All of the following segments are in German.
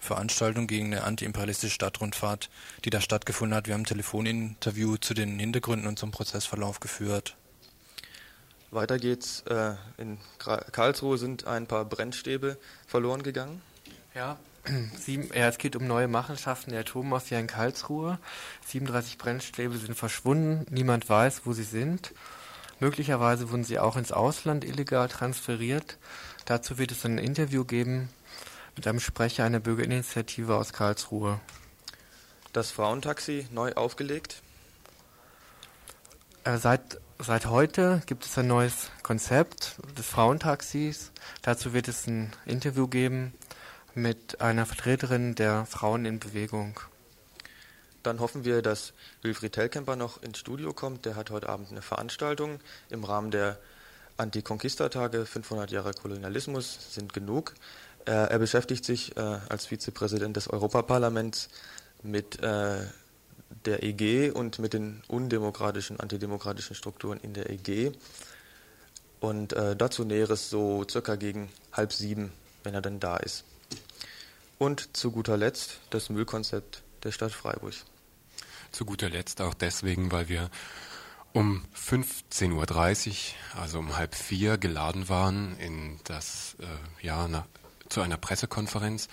Veranstaltung gegen eine antiimperialistische Stadtrundfahrt, die da stattgefunden hat. Wir haben ein Telefoninterview zu den Hintergründen und zum Prozessverlauf geführt. Weiter geht's. Äh, in Karlsruhe sind ein paar Brennstäbe verloren gegangen. Ja, sieben, ja, es geht um neue Machenschaften der Atommafia in Karlsruhe. 37 Brennstäbe sind verschwunden. Niemand weiß, wo sie sind. Möglicherweise wurden sie auch ins Ausland illegal transferiert. Dazu wird es ein Interview geben mit einem Sprecher einer Bürgerinitiative aus Karlsruhe. Das Frauentaxi neu aufgelegt? Äh, seit, seit heute gibt es ein neues Konzept des Frauentaxis. Dazu wird es ein Interview geben mit einer Vertreterin der Frauen in Bewegung. Dann hoffen wir, dass Wilfried Tellkemper noch ins Studio kommt. Der hat heute Abend eine Veranstaltung im Rahmen der Anti-Conquista-Tage 500 Jahre Kolonialismus sind genug. Er beschäftigt sich äh, als Vizepräsident des Europaparlaments mit äh, der EG und mit den undemokratischen, antidemokratischen Strukturen in der EG. Und äh, dazu Näheres so circa gegen halb sieben, wenn er dann da ist. Und zu guter Letzt das Müllkonzept der Stadt Freiburg. Zu guter Letzt auch deswegen, weil wir um 15.30 Uhr, also um halb vier, geladen waren in das äh, ja, zu einer Pressekonferenz,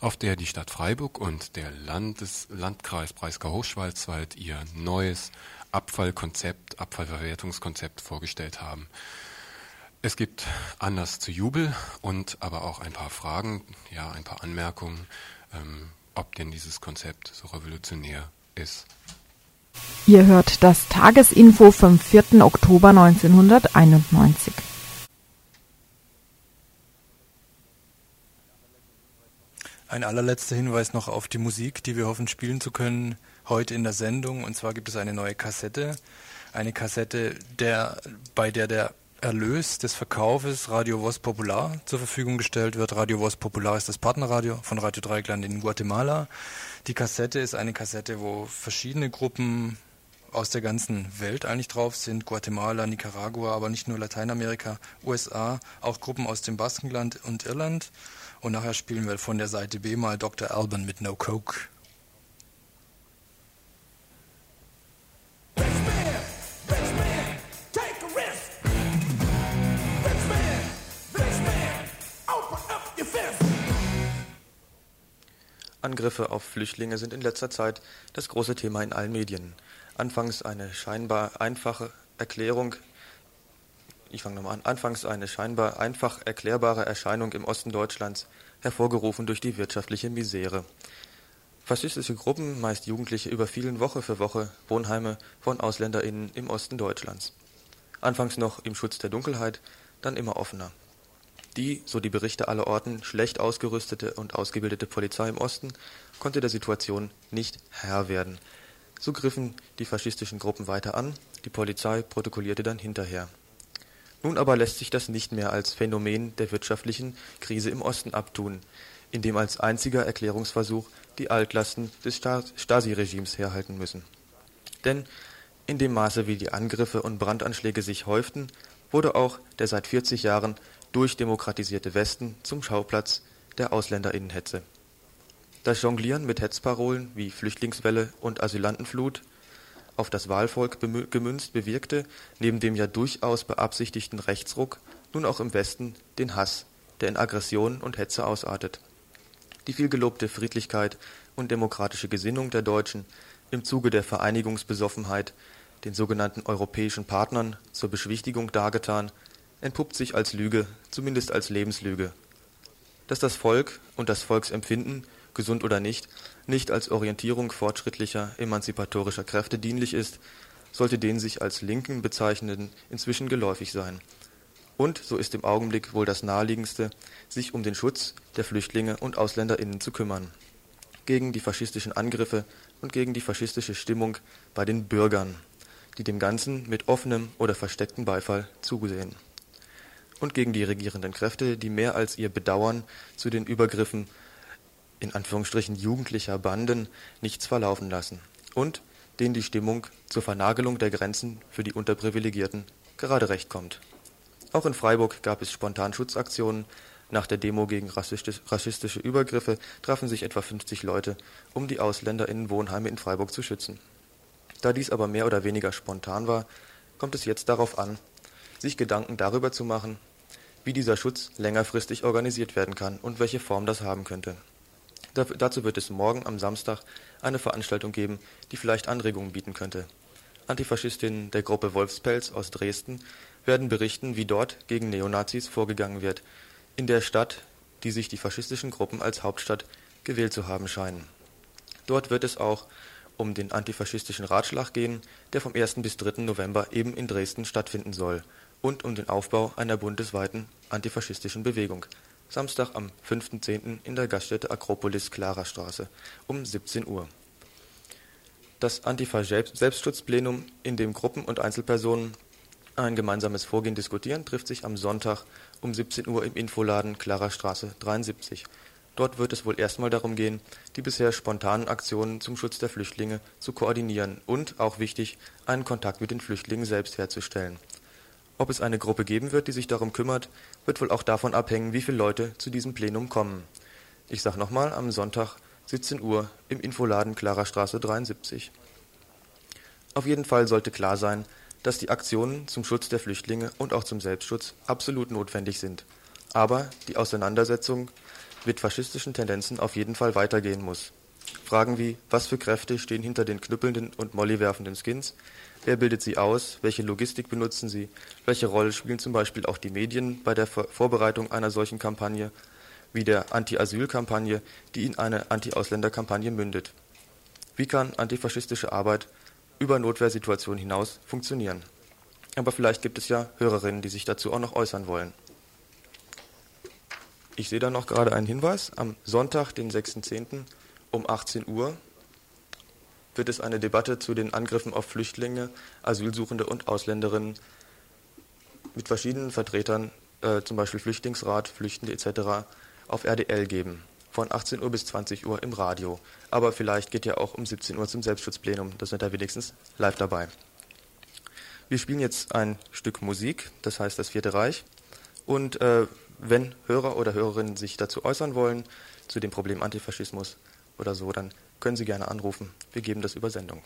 auf der die Stadt Freiburg und der Landes Landkreis Breisgau-Hochschwarzwald ihr neues Abfallkonzept, Abfallverwertungskonzept vorgestellt haben. Es gibt Anlass zu Jubel und aber auch ein paar Fragen, ja, ein paar Anmerkungen, ähm, ob denn dieses Konzept so revolutionär ist. Ihr hört das Tagesinfo vom 4. Oktober 1991. Ein allerletzter Hinweis noch auf die Musik, die wir hoffen spielen zu können heute in der Sendung. Und zwar gibt es eine neue Kassette. Eine Kassette, der, bei der der Erlös des Verkaufes Radio Voz Popular zur Verfügung gestellt wird. Radio Voz Popular ist das Partnerradio von Radio Dreieckland in Guatemala. Die Kassette ist eine Kassette, wo verschiedene Gruppen aus der ganzen Welt eigentlich drauf sind. Guatemala, Nicaragua, aber nicht nur Lateinamerika, USA, auch Gruppen aus dem Baskenland und Irland. Und nachher spielen wir von der Seite B mal Dr. Alban mit No Coke. Angriffe auf Flüchtlinge sind in letzter Zeit das große Thema in allen Medien. Anfangs eine scheinbar einfache Erklärung ich fange nochmal an, anfangs eine scheinbar einfach erklärbare Erscheinung im Osten Deutschlands, hervorgerufen durch die wirtschaftliche Misere. Faschistische Gruppen, meist Jugendliche, überfielen Woche für Woche Wohnheime von AusländerInnen im Osten Deutschlands. Anfangs noch im Schutz der Dunkelheit, dann immer offener. Die, so die Berichte aller Orten, schlecht ausgerüstete und ausgebildete Polizei im Osten konnte der Situation nicht Herr werden. So griffen die faschistischen Gruppen weiter an, die Polizei protokollierte dann hinterher. Nun aber lässt sich das nicht mehr als Phänomen der wirtschaftlichen Krise im Osten abtun, in dem als einziger Erklärungsversuch die Altlasten des Stasi-Regimes herhalten müssen. Denn in dem Maße, wie die Angriffe und Brandanschläge sich häuften, wurde auch der seit 40 Jahren durchdemokratisierte Westen zum Schauplatz der Ausländerinnenhetze. Das Jonglieren mit Hetzparolen wie Flüchtlingswelle und Asylantenflut auf das Wahlvolk gemünzt bewirkte, neben dem ja durchaus beabsichtigten Rechtsruck, nun auch im Westen den Hass, der in Aggression und Hetze ausartet. Die vielgelobte Friedlichkeit und demokratische Gesinnung der Deutschen im Zuge der Vereinigungsbesoffenheit, den sogenannten europäischen Partnern zur Beschwichtigung dargetan, entpuppt sich als Lüge, zumindest als Lebenslüge. Dass das Volk und das Volksempfinden gesund oder nicht, nicht als Orientierung fortschrittlicher, emanzipatorischer Kräfte dienlich ist, sollte den sich als Linken bezeichnenden inzwischen geläufig sein. Und, so ist im Augenblick wohl das Naheliegendste, sich um den Schutz der Flüchtlinge und AusländerInnen zu kümmern. Gegen die faschistischen Angriffe und gegen die faschistische Stimmung bei den Bürgern, die dem Ganzen mit offenem oder verstecktem Beifall zugesehen. Und gegen die regierenden Kräfte, die mehr als ihr Bedauern zu den Übergriffen in Anführungsstrichen jugendlicher Banden nichts verlaufen lassen und denen die Stimmung zur Vernagelung der Grenzen für die Unterprivilegierten gerade recht kommt. Auch in Freiburg gab es Spontanschutzaktionen, Nach der Demo gegen rassistische Übergriffe trafen sich etwa 50 Leute, um die Ausländer in Wohnheime in Freiburg zu schützen. Da dies aber mehr oder weniger spontan war, kommt es jetzt darauf an, sich Gedanken darüber zu machen, wie dieser Schutz längerfristig organisiert werden kann und welche Form das haben könnte. Dazu wird es morgen am Samstag eine Veranstaltung geben, die vielleicht Anregungen bieten könnte. Antifaschistinnen der Gruppe Wolfspelz aus Dresden werden berichten, wie dort gegen Neonazis vorgegangen wird, in der Stadt, die sich die faschistischen Gruppen als Hauptstadt gewählt zu haben scheinen. Dort wird es auch um den antifaschistischen Ratschlag gehen, der vom 1. bis 3. November eben in Dresden stattfinden soll, und um den Aufbau einer bundesweiten antifaschistischen Bewegung. Samstag am 5.10. in der Gaststätte Akropolis Klarerstraße um 17 Uhr. Das Antifa-Selbstschutzplenum, in dem Gruppen und Einzelpersonen ein gemeinsames Vorgehen diskutieren, trifft sich am Sonntag um 17 Uhr im Infoladen Klarerstraße 73. Dort wird es wohl erstmal darum gehen, die bisher spontanen Aktionen zum Schutz der Flüchtlinge zu koordinieren und, auch wichtig, einen Kontakt mit den Flüchtlingen selbst herzustellen. Ob es eine Gruppe geben wird, die sich darum kümmert, wird wohl auch davon abhängen, wie viele Leute zu diesem Plenum kommen. Ich sag nochmal, am Sonntag 17 Uhr im Infoladen Klarerstraße 73. Auf jeden Fall sollte klar sein, dass die Aktionen zum Schutz der Flüchtlinge und auch zum Selbstschutz absolut notwendig sind. Aber die Auseinandersetzung mit faschistischen Tendenzen auf jeden Fall weitergehen muss. Fragen wie, was für Kräfte stehen hinter den knüppelnden und mollywerfenden Skins? Wer bildet sie aus? Welche Logistik benutzen sie? Welche Rolle spielen zum Beispiel auch die Medien bei der Vorbereitung einer solchen Kampagne, wie der Anti-Asyl-Kampagne, die in eine Anti-Ausländer-Kampagne mündet? Wie kann antifaschistische Arbeit über Notwehrsituationen hinaus funktionieren? Aber vielleicht gibt es ja Hörerinnen, die sich dazu auch noch äußern wollen. Ich sehe da noch gerade einen Hinweis. Am Sonntag, den 6.10. um 18 Uhr wird es eine Debatte zu den Angriffen auf Flüchtlinge, Asylsuchende und Ausländerinnen mit verschiedenen Vertretern, äh, zum Beispiel Flüchtlingsrat, Flüchtende etc., auf RDL geben. Von 18 Uhr bis 20 Uhr im Radio. Aber vielleicht geht ja auch um 17 Uhr zum Selbstschutzplenum. Das sind da wenigstens live dabei. Wir spielen jetzt ein Stück Musik, das heißt das Vierte Reich. Und äh, wenn Hörer oder Hörerinnen sich dazu äußern wollen, zu dem Problem Antifaschismus oder so, dann können Sie gerne anrufen. Wir geben das über Sendung.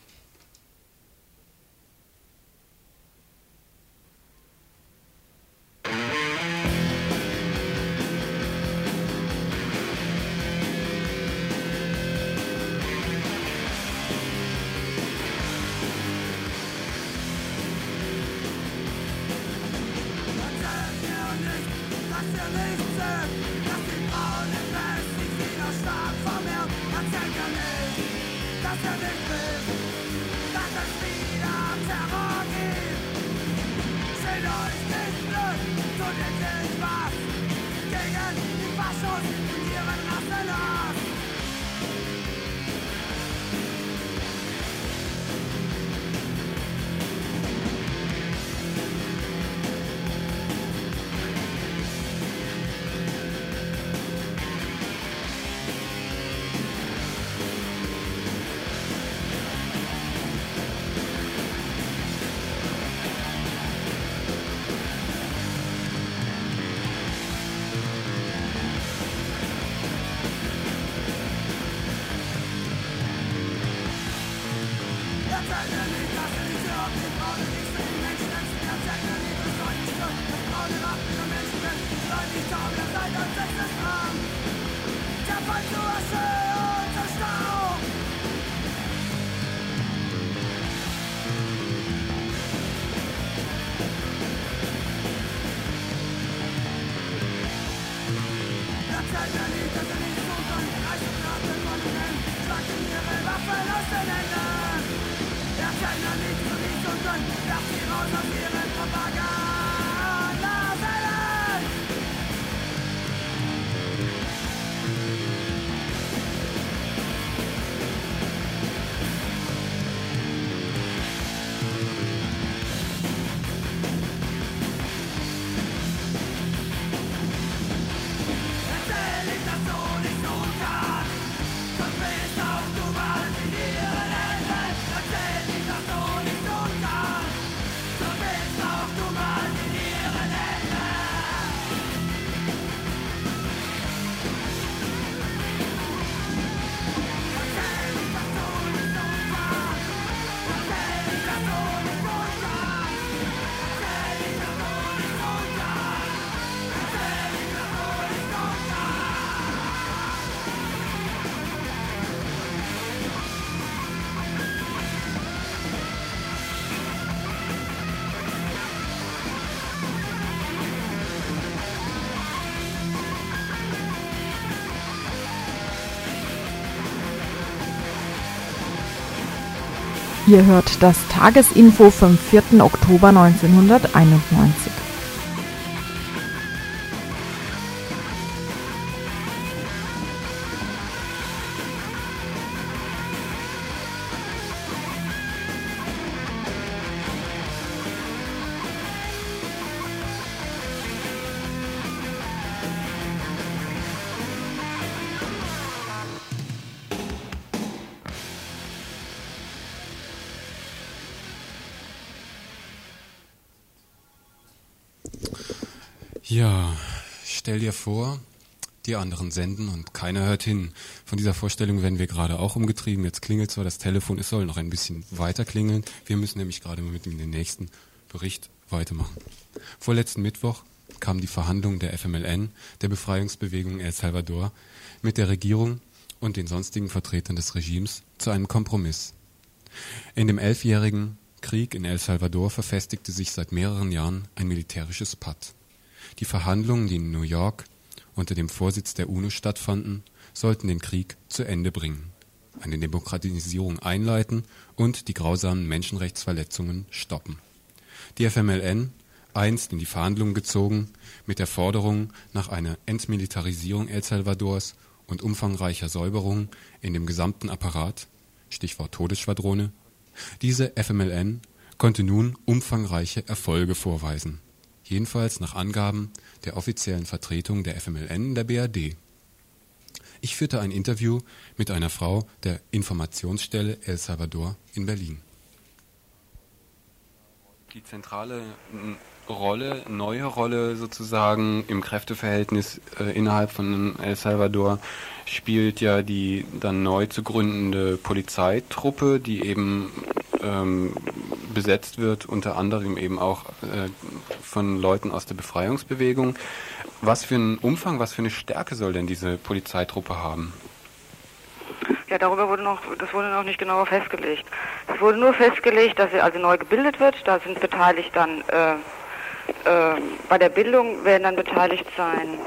Ihr hört das Tagesinfo vom 4. Oktober 1991. die anderen senden und keiner hört hin. Von dieser Vorstellung werden wir gerade auch umgetrieben. Jetzt klingelt zwar das Telefon, es soll noch ein bisschen weiter klingeln. Wir müssen nämlich gerade mit dem nächsten Bericht weitermachen. Vorletzten Mittwoch kam die Verhandlung der FMLN, der Befreiungsbewegung El Salvador, mit der Regierung und den sonstigen Vertretern des Regimes zu einem Kompromiss. In dem elfjährigen Krieg in El Salvador verfestigte sich seit mehreren Jahren ein militärisches Patt. Die Verhandlungen, die in New York unter dem Vorsitz der UNO stattfanden, sollten den Krieg zu Ende bringen, eine Demokratisierung einleiten und die grausamen Menschenrechtsverletzungen stoppen. Die FMLN, einst in die Verhandlungen gezogen, mit der Forderung nach einer Entmilitarisierung El Salvadors und umfangreicher Säuberung in dem gesamten Apparat, Stichwort Todesschwadrone, diese FMLN konnte nun umfangreiche Erfolge vorweisen jedenfalls nach Angaben der offiziellen Vertretung der FMLN in der BRD. Ich führte ein Interview mit einer Frau der Informationsstelle El Salvador in Berlin. Die zentrale Rolle, neue Rolle sozusagen im Kräfteverhältnis äh, innerhalb von El Salvador spielt ja die dann neu zu gründende Polizeitruppe, die eben ähm, besetzt wird, unter anderem eben auch äh, von Leuten aus der Befreiungsbewegung. Was für einen Umfang, was für eine Stärke soll denn diese Polizeitruppe haben? Ja, darüber wurde noch, das wurde noch nicht genauer festgelegt. Es wurde nur festgelegt, dass sie also neu gebildet wird. Da sind beteiligt dann, äh, bei der Bildung werden dann beteiligt sein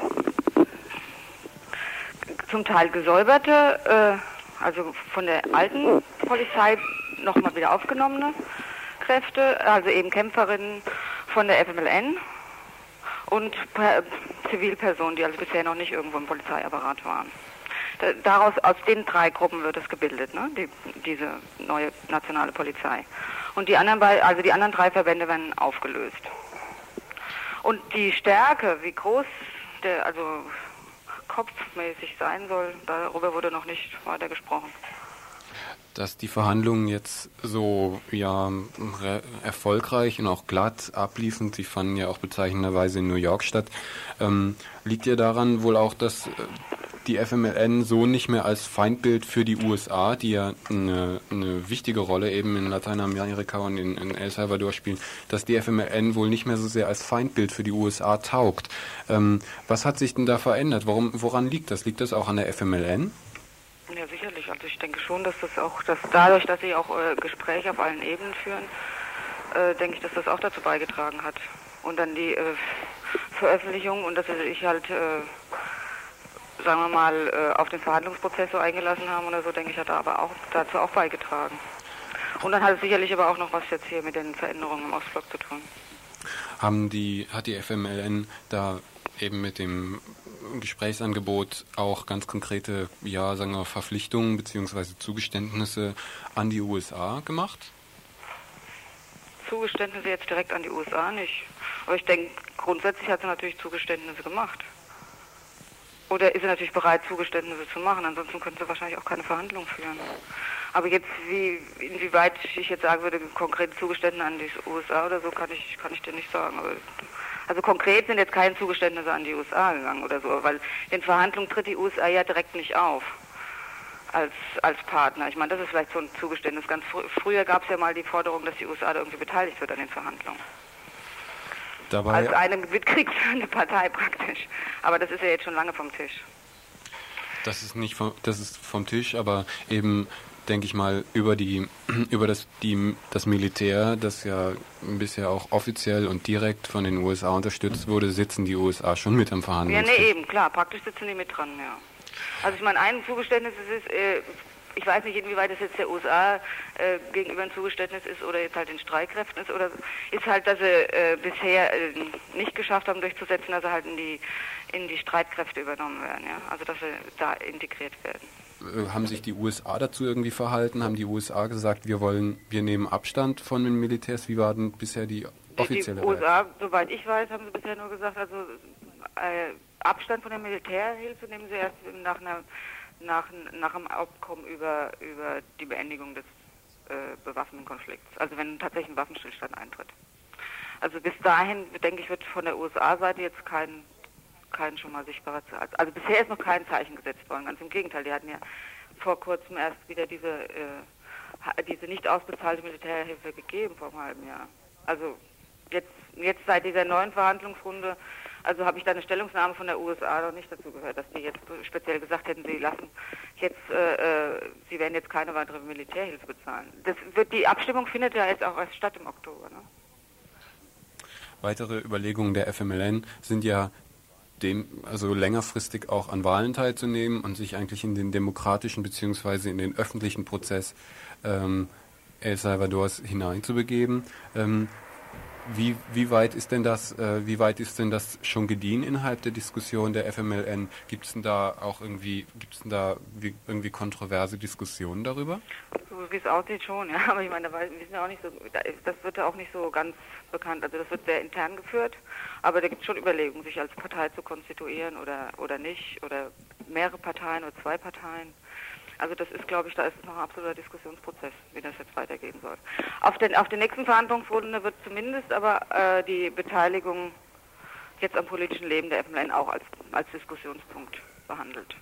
zum Teil gesäuberte, äh, also von der alten Polizei nochmal wieder aufgenommene Kräfte, also eben Kämpferinnen von der FMLN und Zivilpersonen, die also bisher noch nicht irgendwo im Polizeiapparat waren. Daraus, aus den drei Gruppen wird es gebildet, ne? Die, diese neue nationale Polizei. Und die anderen, also die anderen drei Verbände werden aufgelöst. Und die Stärke, wie groß der, also kopfmäßig sein soll, darüber wurde noch nicht weiter gesprochen dass die Verhandlungen jetzt so ja erfolgreich und auch glatt abliefen. Sie fanden ja auch bezeichnenderweise in New York statt. Ähm, liegt ja daran wohl auch, dass äh, die FMLN so nicht mehr als Feindbild für die USA, die ja eine, eine wichtige Rolle eben in Lateinamerika und in, in, El Salvador spielen, dass die FMLN wohl nicht mehr so sehr als Feindbild für die USA taugt. Ähm, was hat sich denn da verändert? Warum, woran liegt das? Liegt das auch an der FMLN? Ja, sicherlich. Also ich denke schon, dass das auch, dass dadurch, dass sie auch äh, Gespräche auf allen Ebenen führen, äh, denke ich, dass das auch dazu beigetragen hat. Und dann die äh, Veröffentlichung und dass sich halt, äh, sagen wir mal, äh, auf den Verhandlungsprozess so eingelassen haben oder so, denke ich, hat aber auch dazu auch beigetragen. Und dann hat es sicherlich aber auch noch was jetzt hier mit den Veränderungen im Ostblock zu tun. Haben die, hat die FMLN da eben mit dem Gesprächsangebot auch ganz konkrete, ja, sagen wir, Verpflichtungen bzw. Zugeständnisse an die USA gemacht? Zugeständnisse jetzt direkt an die USA nicht. Aber ich denke, grundsätzlich hat sie natürlich Zugeständnisse gemacht. Oder ist sie natürlich bereit, Zugeständnisse zu machen? Ansonsten könnte sie wahrscheinlich auch keine Verhandlungen führen. Aber jetzt, wie, inwieweit ich jetzt sagen würde, konkrete Zugeständnisse an die USA oder so, kann ich, kann ich dir nicht sagen. Aber also konkret sind jetzt keine Zugeständnisse an die USA gegangen oder so, weil in Verhandlungen tritt die USA ja direkt nicht auf als, als Partner. Ich meine, das ist vielleicht so ein Zugeständnis. Ganz fr früher gab es ja mal die Forderung, dass die USA da irgendwie beteiligt wird an den Verhandlungen. Dabei als eine mitkriegsführende Partei praktisch. Aber das ist ja jetzt schon lange vom Tisch. Das ist nicht vom, das ist vom Tisch, aber eben denke ich mal, über die über das die, das Militär, das ja bisher auch offiziell und direkt von den USA unterstützt wurde, sitzen die USA schon mit am Verhandeln. Ja, nee, eben, klar, praktisch sitzen die mit dran, ja. Also ich meine, ein Zugeständnis ist, äh, ich weiß nicht, inwieweit es jetzt der USA äh, gegenüber ein Zugeständnis ist oder jetzt halt den Streitkräften ist oder ist halt, dass sie äh, bisher äh, nicht geschafft haben durchzusetzen, dass sie halt in die in die Streitkräfte übernommen werden, ja, also dass sie da integriert werden. Äh, haben sich die USA dazu irgendwie verhalten? Haben die USA gesagt, wir wollen, wir nehmen Abstand von den Militärs? Wie war denn bisher die offizielle Die USA, soweit ich weiß, haben sie bisher nur gesagt, also äh, Abstand von der Militärhilfe nehmen sie erst nach einer nach, nach einem Abkommen über, über die Beendigung des äh, bewaffneten Konflikts. Also wenn tatsächlich ein Waffenstillstand eintritt. Also bis dahin, denke ich, wird von der USA-Seite jetzt kein kein schon mal sichtbarer Zeichen. Also bisher ist noch kein Zeichen gesetzt worden. Ganz im Gegenteil, die hatten ja vor kurzem erst wieder diese, äh, diese nicht ausbezahlte Militärhilfe gegeben vor einem halben Jahr. Also jetzt, jetzt seit dieser neuen Verhandlungsrunde, also habe ich da eine Stellungnahme von der USA noch nicht dazu gehört, dass die jetzt speziell gesagt hätten, sie lassen jetzt, äh, äh, sie werden jetzt keine weitere Militärhilfe bezahlen. Das wird, die Abstimmung findet ja jetzt auch erst statt im Oktober. Ne? Weitere Überlegungen der FMLN sind ja dem, also längerfristig auch an Wahlen teilzunehmen und sich eigentlich in den demokratischen beziehungsweise in den öffentlichen Prozess ähm, El Salvadors hineinzubegeben. Ähm, wie, wie weit ist denn das, äh, wie weit ist denn das schon gediehen innerhalb der Diskussion der FMLN? Gibt es denn da auch irgendwie, gibt denn da wie, irgendwie kontroverse Diskussionen darüber? So wie es aussieht schon, ja. Aber ich meine, wir sind ja auch nicht so, das wird ja auch nicht so ganz bekannt. Also das wird sehr intern geführt, aber da gibt es schon Überlegungen, sich als Partei zu konstituieren oder oder nicht oder mehrere Parteien oder zwei Parteien. Also das ist, glaube ich, da ist noch ein absoluter Diskussionsprozess, wie das jetzt weitergehen soll. Auf den, auf den nächsten Verhandlungsrunde wird zumindest aber äh, die Beteiligung jetzt am politischen Leben der FMLN auch als, als Diskussionspunkt behandelt.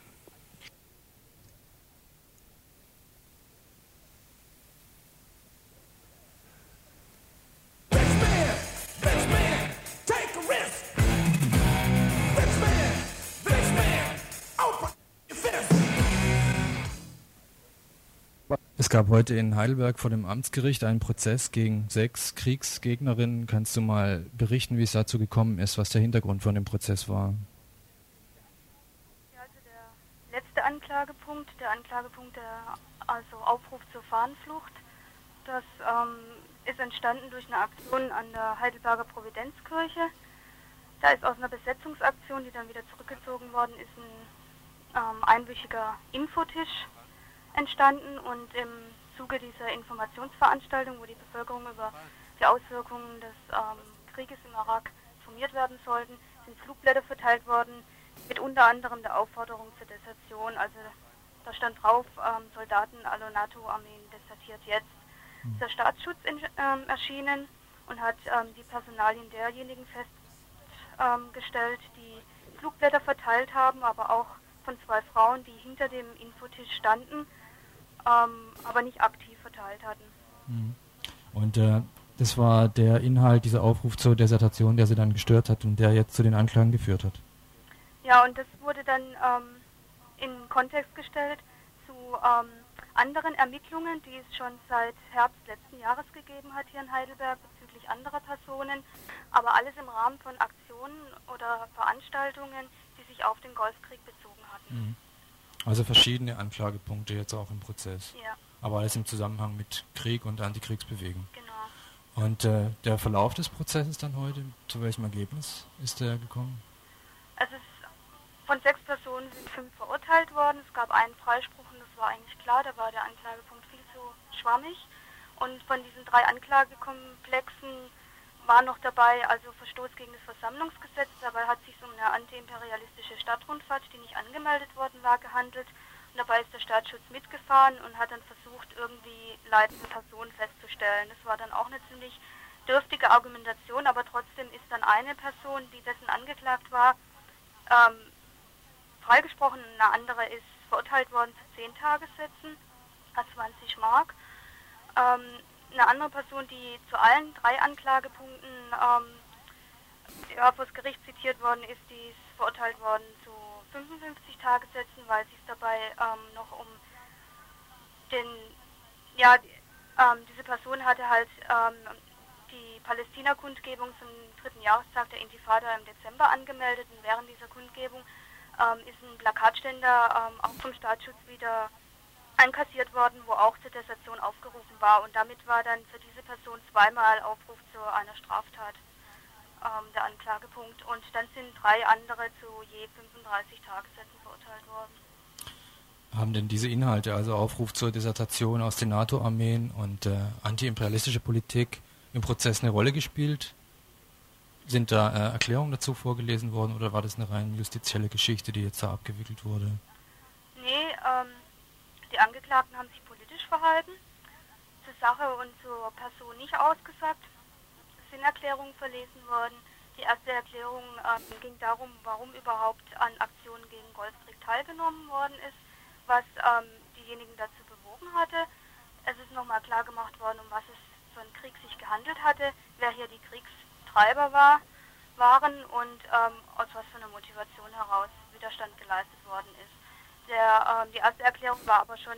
Es gab heute in Heidelberg vor dem Amtsgericht einen Prozess gegen sechs Kriegsgegnerinnen. Kannst du mal berichten, wie es dazu gekommen ist, was der Hintergrund von dem Prozess war? Also der letzte Anklagepunkt, der Anklagepunkt der also Aufruf zur Fahnenflucht, das ähm, ist entstanden durch eine Aktion an der Heidelberger Providenzkirche. Da ist aus einer Besetzungsaktion, die dann wieder zurückgezogen worden ist, ein ähm, einwöchiger Infotisch entstanden und im Zuge dieser Informationsveranstaltung, wo die Bevölkerung über die Auswirkungen des ähm, Krieges im Irak informiert werden sollten, sind Flugblätter verteilt worden mit unter anderem der Aufforderung zur Desertion. Also da stand drauf, ähm, Soldaten aller NATO-Armeen desertiert jetzt. Mhm. Der Staatsschutz in, ähm, erschienen und hat ähm, die Personalien derjenigen festgestellt, ähm, die Flugblätter verteilt haben, aber auch von zwei Frauen, die hinter dem Infotisch standen ähm, aber nicht aktiv verteilt hatten. Mhm. Und äh, das war der Inhalt dieser Aufruf zur Desertation, der sie dann gestört hat und der jetzt zu den Anklagen geführt hat. Ja, und das wurde dann ähm, in Kontext gestellt zu ähm, anderen Ermittlungen, die es schon seit Herbst letzten Jahres gegeben hat hier in Heidelberg bezüglich anderer Personen, aber alles im Rahmen von Aktionen oder Veranstaltungen, die sich auf den Golfkrieg bezogen. Also verschiedene Anklagepunkte jetzt auch im Prozess. Ja. Aber alles im Zusammenhang mit Krieg und Antikriegsbewegung. Genau. Und äh, der Verlauf des Prozesses dann heute, zu welchem Ergebnis ist der gekommen? Also von sechs Personen sind fünf verurteilt worden. Es gab einen Freispruch und das war eigentlich klar, da war der Anklagepunkt viel zu schwammig. Und von diesen drei Anklagekomplexen war noch dabei, also Verstoß gegen das Versammlungsgesetz. Dabei hat es sich um eine antiimperialistische Stadtrundfahrt, die nicht angemeldet worden war, gehandelt. Und dabei ist der Staatsschutz mitgefahren und hat dann versucht, irgendwie leitende Personen festzustellen. Das war dann auch eine ziemlich dürftige Argumentation, aber trotzdem ist dann eine Person, die dessen angeklagt war, ähm, freigesprochen. Eine andere ist verurteilt worden zu 10 Tagessätzen, a 20 Mark. Ähm, eine andere Person, die zu allen drei Anklagepunkten ähm, ja, vor das Gericht zitiert worden ist, die ist verurteilt worden zu 55 Tagessätzen, weil sich dabei ähm, noch um den, ja, ähm, diese Person hatte halt ähm, die Palästina-Kundgebung zum dritten Jahrestag der Intifada im Dezember angemeldet. Und während dieser Kundgebung ähm, ist ein Plakatständer ähm, auch vom Staatsschutz wieder einkassiert worden, wo auch zur Desertion aufgerufen war. Und damit war dann für diese Person zweimal Aufruf zu einer Straftat ähm, der Anklagepunkt. Und dann sind drei andere zu je 35 Tagessätzen verurteilt worden. Haben denn diese Inhalte, also Aufruf zur Desertation aus den NATO-Armeen und äh, antiimperialistische Politik im Prozess eine Rolle gespielt? Sind da äh, Erklärungen dazu vorgelesen worden oder war das eine rein justizielle Geschichte, die jetzt da abgewickelt wurde? Die Angeklagten haben sich politisch verhalten, zur Sache und zur Person nicht ausgesagt. Es sind Erklärungen verlesen worden. Die erste Erklärung ähm, ging darum, warum überhaupt an Aktionen gegen Golfkrieg teilgenommen worden ist, was ähm, diejenigen dazu bewogen hatte. Es ist nochmal klar gemacht worden, um was es für einen Krieg sich gehandelt hatte, wer hier die Kriegstreiber war, waren und ähm, aus was für einer Motivation heraus Widerstand geleistet worden ist. Der, ähm, die erste Erklärung war aber schon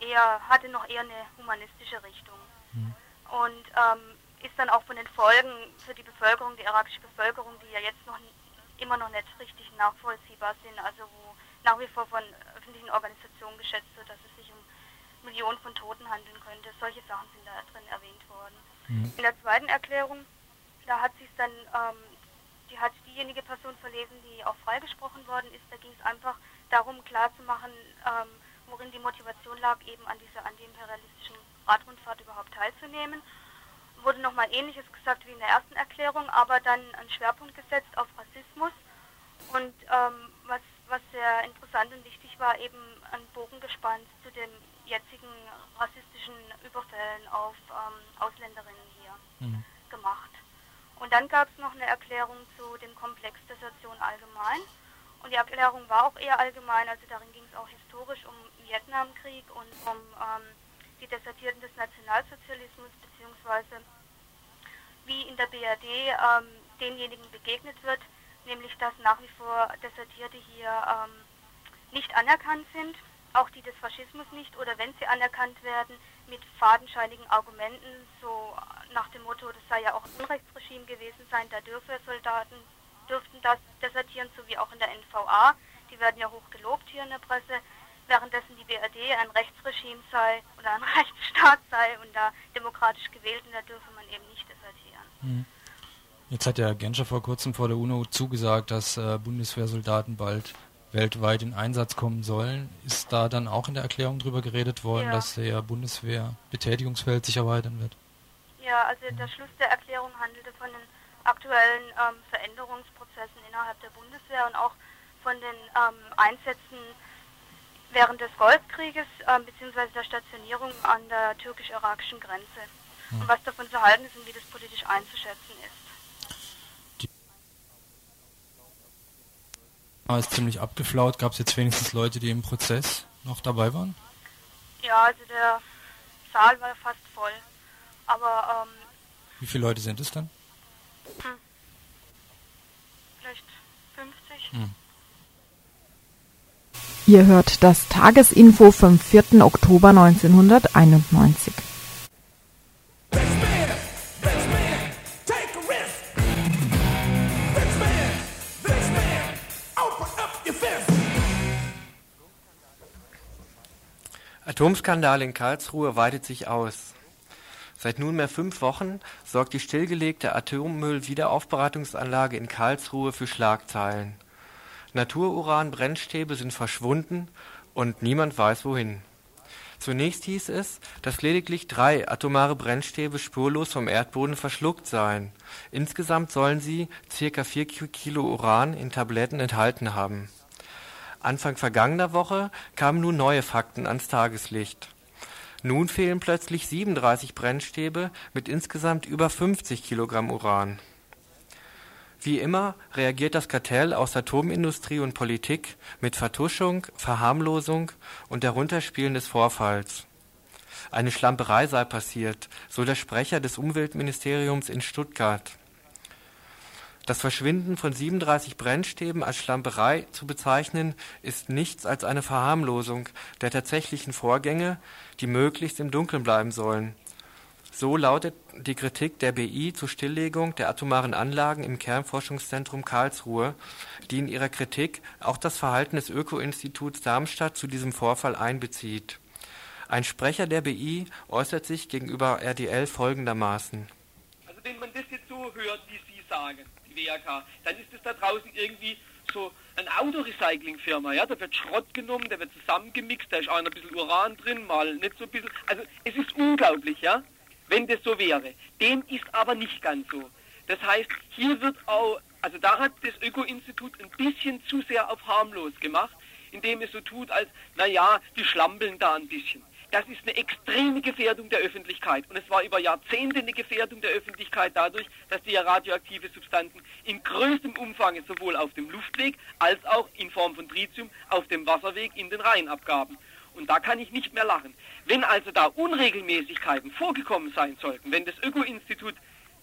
eher, hatte noch eher eine humanistische Richtung. Mhm. Und ähm, ist dann auch von den Folgen für die Bevölkerung, die irakische Bevölkerung, die ja jetzt noch immer noch nicht richtig nachvollziehbar sind, also wo nach wie vor von öffentlichen Organisationen geschätzt wird, dass es sich um Millionen von Toten handeln könnte. Solche Sachen sind da drin erwähnt worden. Mhm. In der zweiten Erklärung, da hat sich dann, ähm, die hat diejenige Person verlesen, die auch freigesprochen worden ist. Da ging es einfach darum, klarzumachen, ähm, worin die Motivation lag, eben an dieser antiimperialistischen Radrundfahrt überhaupt teilzunehmen. Wurde nochmal Ähnliches gesagt wie in der ersten Erklärung, aber dann einen Schwerpunkt gesetzt auf Rassismus. Und ähm, was, was sehr interessant und wichtig war, eben einen Bogen gespannt zu den jetzigen rassistischen Überfällen auf ähm, Ausländerinnen hier mhm. gemacht. Und dann gab es noch eine Erklärung zu dem Komplex Desertion allgemein. Und die Erklärung war auch eher allgemein, also darin ging es auch historisch um Vietnamkrieg und um ähm, die Desertierten des Nationalsozialismus, beziehungsweise wie in der BRD ähm, denjenigen begegnet wird, nämlich dass nach wie vor Desertierte hier ähm, nicht anerkannt sind, auch die des Faschismus nicht, oder wenn sie anerkannt werden, mit fadenscheinigen Argumenten, so nach dem Motto, das sei ja auch ein Unrechtsregime gewesen sein, da dürfe Soldaten dürften das desertieren, so wie auch in der NVA. Die werden ja hoch gelobt hier in der Presse, währenddessen die BRD ein Rechtsregime sei oder ein Rechtsstaat sei und da demokratisch gewählt und da dürfe man eben nicht desertieren. Hm. Jetzt hat ja Genscher vor kurzem vor der UNO zugesagt, dass äh, Bundeswehrsoldaten bald weltweit in Einsatz kommen sollen. Ist da dann auch in der Erklärung darüber geredet worden, ja. dass der Bundeswehr-Betätigungsfeld sich erweitern wird? Ja, also der Schluss der Erklärung handelte von den aktuellen ähm, Veränderungsprozessen innerhalb der Bundeswehr und auch von den ähm, Einsätzen während des Golfkrieges ähm, bzw. der Stationierung an der türkisch-irakischen Grenze. Hm. Und was davon zu halten ist und wie das politisch einzuschätzen ist. Die ist ziemlich abgeflaut. Gab es jetzt wenigstens Leute, die im Prozess noch dabei waren? Ja, also der Saal war fast voll. Aber ähm, wie viele Leute sind es dann? Hm. Vielleicht 50. Hm. Ihr hört das Tagesinfo vom 4. Oktober 1991. Atomskandal in Karlsruhe weitet sich aus. Seit nunmehr fünf Wochen sorgt die stillgelegte Atommüll-Wiederaufbereitungsanlage in Karlsruhe für Schlagzeilen. Natururan-Brennstäbe sind verschwunden und niemand weiß wohin. Zunächst hieß es, dass lediglich drei atomare Brennstäbe spurlos vom Erdboden verschluckt seien. Insgesamt sollen sie ca. 4 Kilo Uran in Tabletten enthalten haben. Anfang vergangener Woche kamen nun neue Fakten ans Tageslicht. Nun fehlen plötzlich 37 Brennstäbe mit insgesamt über 50 Kilogramm Uran. Wie immer reagiert das Kartell aus Atomindustrie und Politik mit Vertuschung, Verharmlosung und der Runterspielen des Vorfalls. Eine Schlamperei sei passiert, so der Sprecher des Umweltministeriums in Stuttgart. Das Verschwinden von 37 Brennstäben als Schlamperei zu bezeichnen, ist nichts als eine Verharmlosung der tatsächlichen Vorgänge, die möglichst im Dunkeln bleiben sollen. So lautet die Kritik der BI zur Stilllegung der atomaren Anlagen im Kernforschungszentrum Karlsruhe, die in ihrer Kritik auch das Verhalten des Öko-Instituts Darmstadt zu diesem Vorfall einbezieht. Ein Sprecher der BI äußert sich gegenüber RDL folgendermaßen. Also wenn man das jetzt so hört, wie Sie sagen, WAK, dann ist es da draußen irgendwie so eine Autorecycling-Firma, ja, da wird Schrott genommen, der wird zusammengemixt, da ist auch ein bisschen Uran drin, mal nicht so ein bisschen. Also es ist unglaublich, ja, wenn das so wäre. Dem ist aber nicht ganz so. Das heißt, hier wird auch, also da hat das Öko-Institut ein bisschen zu sehr auf harmlos gemacht, indem es so tut, als, naja, die schlampeln da ein bisschen. Das ist eine extreme Gefährdung der Öffentlichkeit. Und es war über Jahrzehnte eine Gefährdung der Öffentlichkeit dadurch, dass die radioaktive Substanzen in größtem Umfang sowohl auf dem Luftweg als auch in Form von Tritium auf dem Wasserweg in den Rhein abgaben. Und da kann ich nicht mehr lachen. Wenn also da Unregelmäßigkeiten vorgekommen sein sollten, wenn das Öko-Institut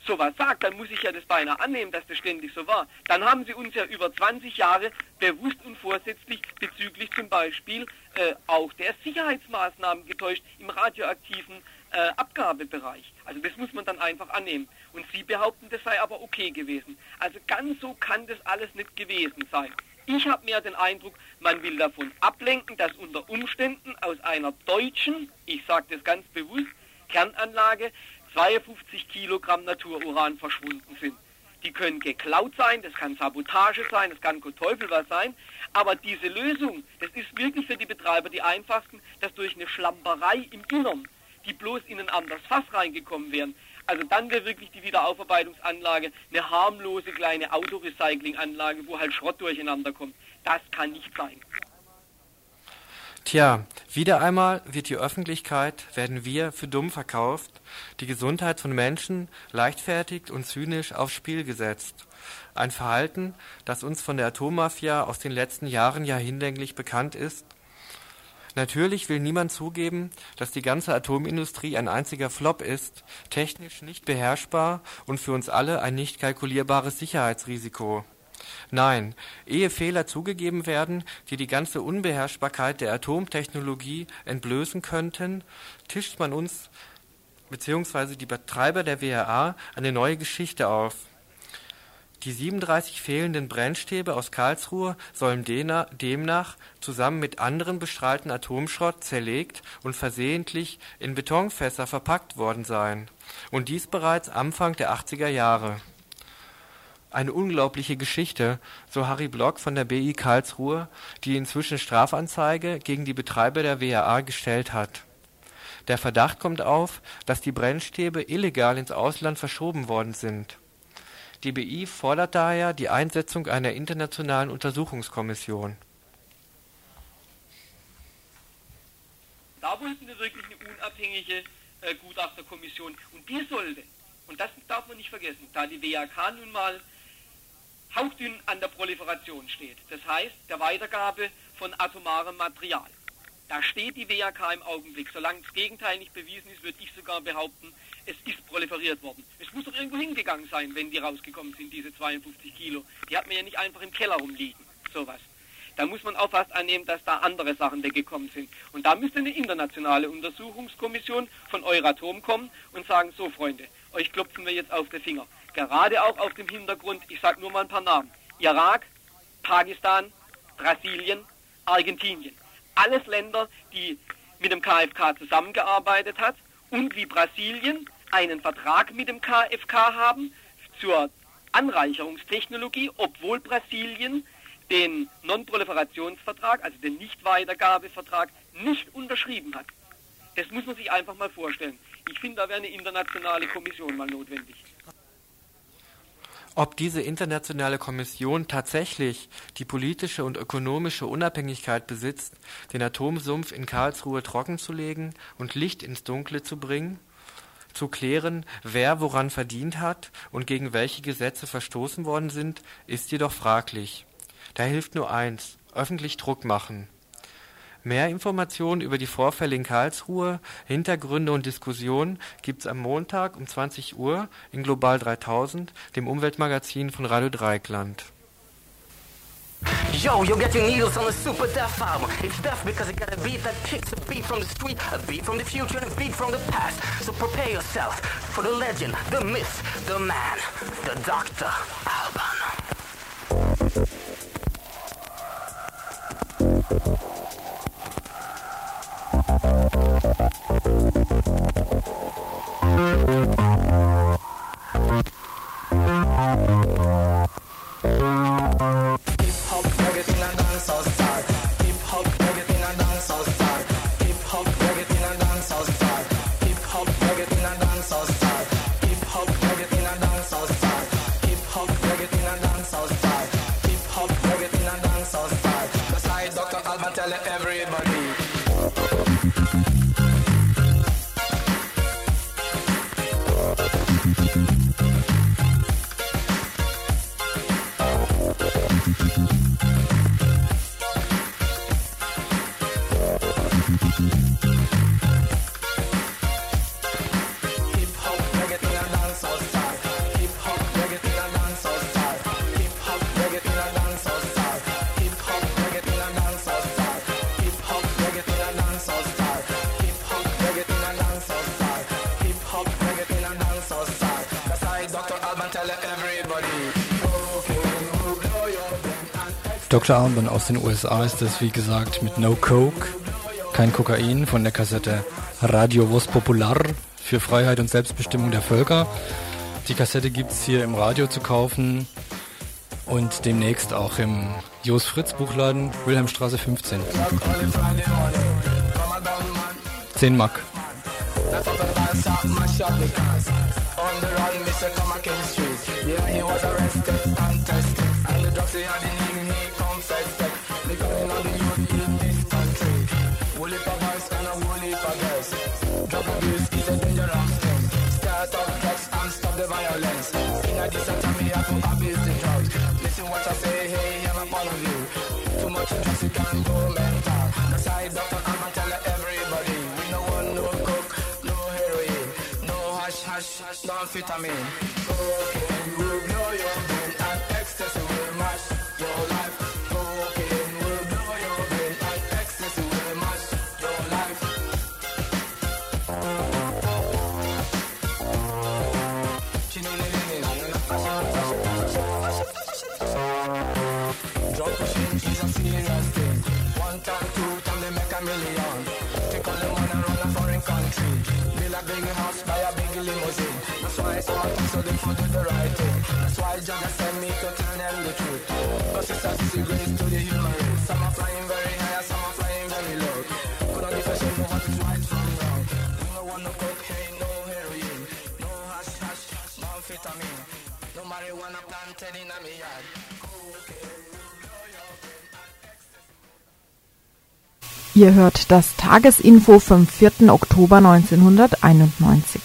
sowas sagt, dann muss ich ja das beinahe annehmen, dass das ständig so war. Dann haben sie uns ja über 20 Jahre bewusst und vorsätzlich bezüglich zum Beispiel äh, auch der Sicherheitsmaßnahmen getäuscht im radioaktiven äh, Abgabebereich. Also das muss man dann einfach annehmen. Und Sie behaupten, das sei aber okay gewesen. Also ganz so kann das alles nicht gewesen sein. Ich habe mehr den Eindruck, man will davon ablenken, dass unter Umständen aus einer deutschen, ich sage das ganz bewusst, Kernanlage 52 Kilogramm Natururan verschwunden sind. Die können geklaut sein, das kann Sabotage sein, das kann Teufel was sein. Aber diese Lösung, das ist wirklich für die Betreiber die einfachsten, dass durch eine Schlamperei im Innern, die bloß in ein anderes Fass reingekommen wären, also dann wäre wirklich die Wiederaufarbeitungsanlage eine harmlose kleine Autorecyclinganlage, wo halt Schrott durcheinander kommt. Das kann nicht sein. Tja, wieder einmal wird die Öffentlichkeit, werden wir für dumm verkauft, die Gesundheit von Menschen leichtfertig und zynisch aufs Spiel gesetzt. Ein Verhalten, das uns von der Atommafia aus den letzten Jahren ja hinlänglich bekannt ist. Natürlich will niemand zugeben, dass die ganze Atomindustrie ein einziger Flop ist, technisch nicht beherrschbar und für uns alle ein nicht kalkulierbares Sicherheitsrisiko. Nein, ehe Fehler zugegeben werden, die die ganze Unbeherrschbarkeit der Atomtechnologie entblößen könnten, tischt man uns bzw. die Betreiber der WRA eine neue Geschichte auf. Die 37 fehlenden Brennstäbe aus Karlsruhe sollen demnach zusammen mit anderen bestrahlten Atomschrott zerlegt und versehentlich in Betonfässer verpackt worden sein. Und dies bereits Anfang der 80er Jahre. Eine unglaubliche Geschichte, so Harry Block von der BI Karlsruhe, die inzwischen Strafanzeige gegen die Betreiber der WAA gestellt hat. Der Verdacht kommt auf, dass die Brennstäbe illegal ins Ausland verschoben worden sind. Die BI fordert daher die Einsetzung einer internationalen Untersuchungskommission. Da wollten wir wirklich eine unabhängige äh, Gutachterkommission und die sollte, und das darf man nicht vergessen, da die WAK nun mal hauchdünn an der Proliferation steht. Das heißt, der Weitergabe von atomarem Material. Da steht die WAK im Augenblick. Solange das Gegenteil nicht bewiesen ist, würde ich sogar behaupten, es ist proliferiert worden. Es muss doch irgendwo hingegangen sein, wenn die rausgekommen sind, diese 52 Kilo. Die hat man ja nicht einfach im Keller rumliegen, sowas. Da muss man auch fast annehmen, dass da andere Sachen weggekommen sind. Und da müsste eine internationale Untersuchungskommission von Euratom kommen und sagen, so Freunde, euch klopfen wir jetzt auf den Finger. Gerade auch auf dem Hintergrund, ich sage nur mal ein paar Namen, Irak, Pakistan, Brasilien, Argentinien. Alles Länder, die mit dem KFK zusammengearbeitet hat und wie Brasilien einen Vertrag mit dem KFK haben zur Anreicherungstechnologie, obwohl Brasilien den Non-Proliferationsvertrag, also den Nichtweitergabevertrag, nicht unterschrieben hat. Das muss man sich einfach mal vorstellen. Ich finde, da wäre eine internationale Kommission mal notwendig. Ob diese internationale Kommission tatsächlich die politische und ökonomische Unabhängigkeit besitzt, den Atomsumpf in Karlsruhe trockenzulegen und Licht ins Dunkle zu bringen, zu klären, wer woran verdient hat und gegen welche Gesetze verstoßen worden sind, ist jedoch fraglich. Da hilft nur eins, öffentlich Druck machen. Mehr Informationen über die Vorfälle in Karlsruhe, Hintergründe und Diskussionen gibt's am Montag um 20 Uhr in Global 3000, dem Umweltmagazin von Radio Dreieckland. Yo, you're getting needles on a super deaf album. It's deaf because it got a beat that kicks a beat from the street, a beat from the future, and a beat from the past. So prepare yourself for the legend, the myth, the man, the Dr. Alban. Dr. Alban aus den USA ist es, wie gesagt, mit No Coke, kein Kokain von der Kassette Radio Vos Popular für Freiheit und Selbstbestimmung der Völker. Die Kassette gibt es hier im Radio zu kaufen und demnächst auch im Jos Fritz Buchladen, Wilhelmstraße 15. 10 Mark. This is a dangerous thing. Start up drugs and stop the violence. Sing a diss time we have to abuse the drugs. Listen what I say, hey, I'm upon you. Too much drugs, you can go mental. The I, doctor, I'm a tell everybody. We no want no coke, no heroin, no hash, hash, hash, no amphetamine. Cocaine okay, will blow your brain and ecstasy will mash. Serious thing. One time, two time, they make a million. Take all the money run a foreign country. Build a big house, buy a big limousine. That's why of them so they for do the right thing. That's why Jaga sent me to tell them the truth. Cause it's a grace to the human race. Some are flying very high, some are flying very low. Could not differentiate know what is right from wrong. You don't want no cocaine, no heroin, no hash hash, hash, no amphetamine, no marijuana planted in a yard. Ihr hört das Tagesinfo vom 4. Oktober 1991.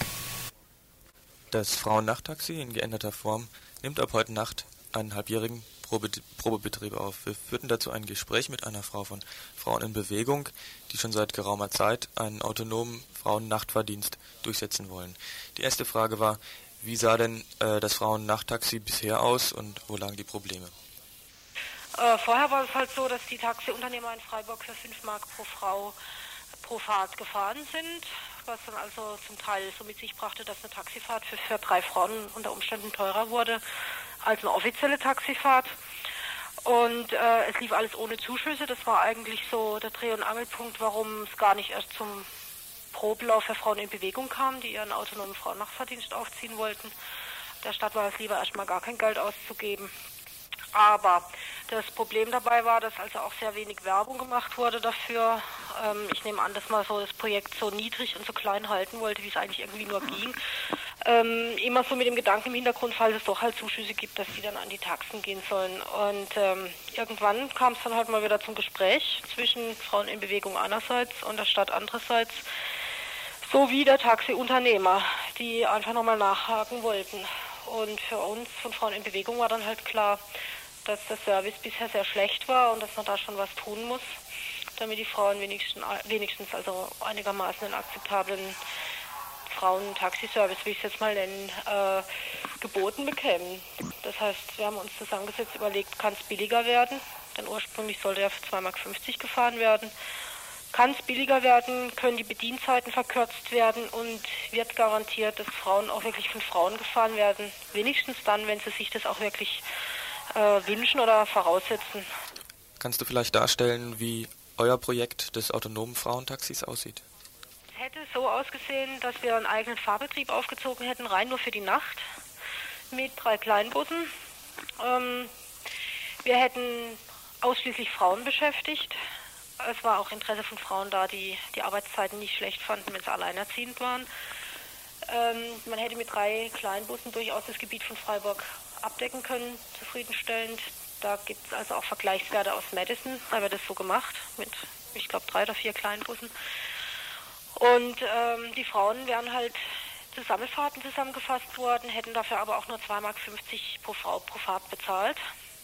Das Frauennachttaxi in geänderter Form nimmt ab heute Nacht einen halbjährigen Probe Probebetrieb auf. Wir führten dazu ein Gespräch mit einer Frau von Frauen in Bewegung, die schon seit geraumer Zeit einen autonomen Frauennachtfahrdienst durchsetzen wollen. Die erste Frage war, wie sah denn äh, das Frauennachttaxi bisher aus und wo lagen die Probleme? Äh, vorher war es halt so, dass die Taxiunternehmer in Freiburg für 5 Mark pro Frau pro Fahrt gefahren sind, was dann also zum Teil so mit sich brachte, dass eine Taxifahrt für, für drei Frauen unter Umständen teurer wurde als eine offizielle Taxifahrt. Und äh, es lief alles ohne Zuschüsse. Das war eigentlich so der Dreh- und Angelpunkt, warum es gar nicht erst zum Probelauf für Frauen in Bewegung kam, die ihren autonomen Frauennachfahrdienst aufziehen wollten. Der Stadt war es lieber erstmal gar kein Geld auszugeben. Aber das Problem dabei war, dass also auch sehr wenig Werbung gemacht wurde dafür. Ähm, ich nehme an, dass man so das Projekt so niedrig und so klein halten wollte, wie es eigentlich irgendwie nur ging. Ähm, immer so mit dem Gedanken im Hintergrund, falls es doch halt Zuschüsse gibt, dass die dann an die Taxen gehen sollen. Und ähm, irgendwann kam es dann halt mal wieder zum Gespräch zwischen Frauen in Bewegung einerseits und der Stadt andererseits, sowie der Taxiunternehmer, die einfach nochmal nachhaken wollten. Und für uns von Frauen in Bewegung war dann halt klar, dass der Service bisher sehr schlecht war und dass man da schon was tun muss, damit die Frauen wenigstens, wenigstens also einigermaßen einen akzeptablen Frauen-Taxiservice, wie ich es jetzt mal nennen, äh, geboten bekämen. Das heißt, wir haben uns zusammengesetzt, überlegt, kann es billiger werden? Denn ursprünglich sollte ja für 2,50 Mark gefahren werden. Kann es billiger werden? Können die Bedienzeiten verkürzt werden? Und wird garantiert, dass Frauen auch wirklich von Frauen gefahren werden? Wenigstens dann, wenn sie sich das auch wirklich äh, wünschen oder voraussetzen. Kannst du vielleicht darstellen, wie euer Projekt des autonomen Frauentaxis aussieht? Es hätte so ausgesehen, dass wir einen eigenen Fahrbetrieb aufgezogen hätten, rein nur für die Nacht, mit drei Kleinbussen. Ähm, wir hätten ausschließlich Frauen beschäftigt. Es war auch Interesse von Frauen da, die die Arbeitszeiten nicht schlecht fanden, wenn sie alleinerziehend waren. Ähm, man hätte mit drei Kleinbussen durchaus das Gebiet von Freiburg abdecken können, zufriedenstellend. Da gibt es also auch Vergleichswerte aus Madison, da wird das so gemacht, mit ich glaube, drei oder vier Kleinbussen. Und ähm, die Frauen wären halt zu Sammelfahrten zusammengefasst worden, hätten dafür aber auch nur 2,50 Mark pro Frau pro Fahrt bezahlt.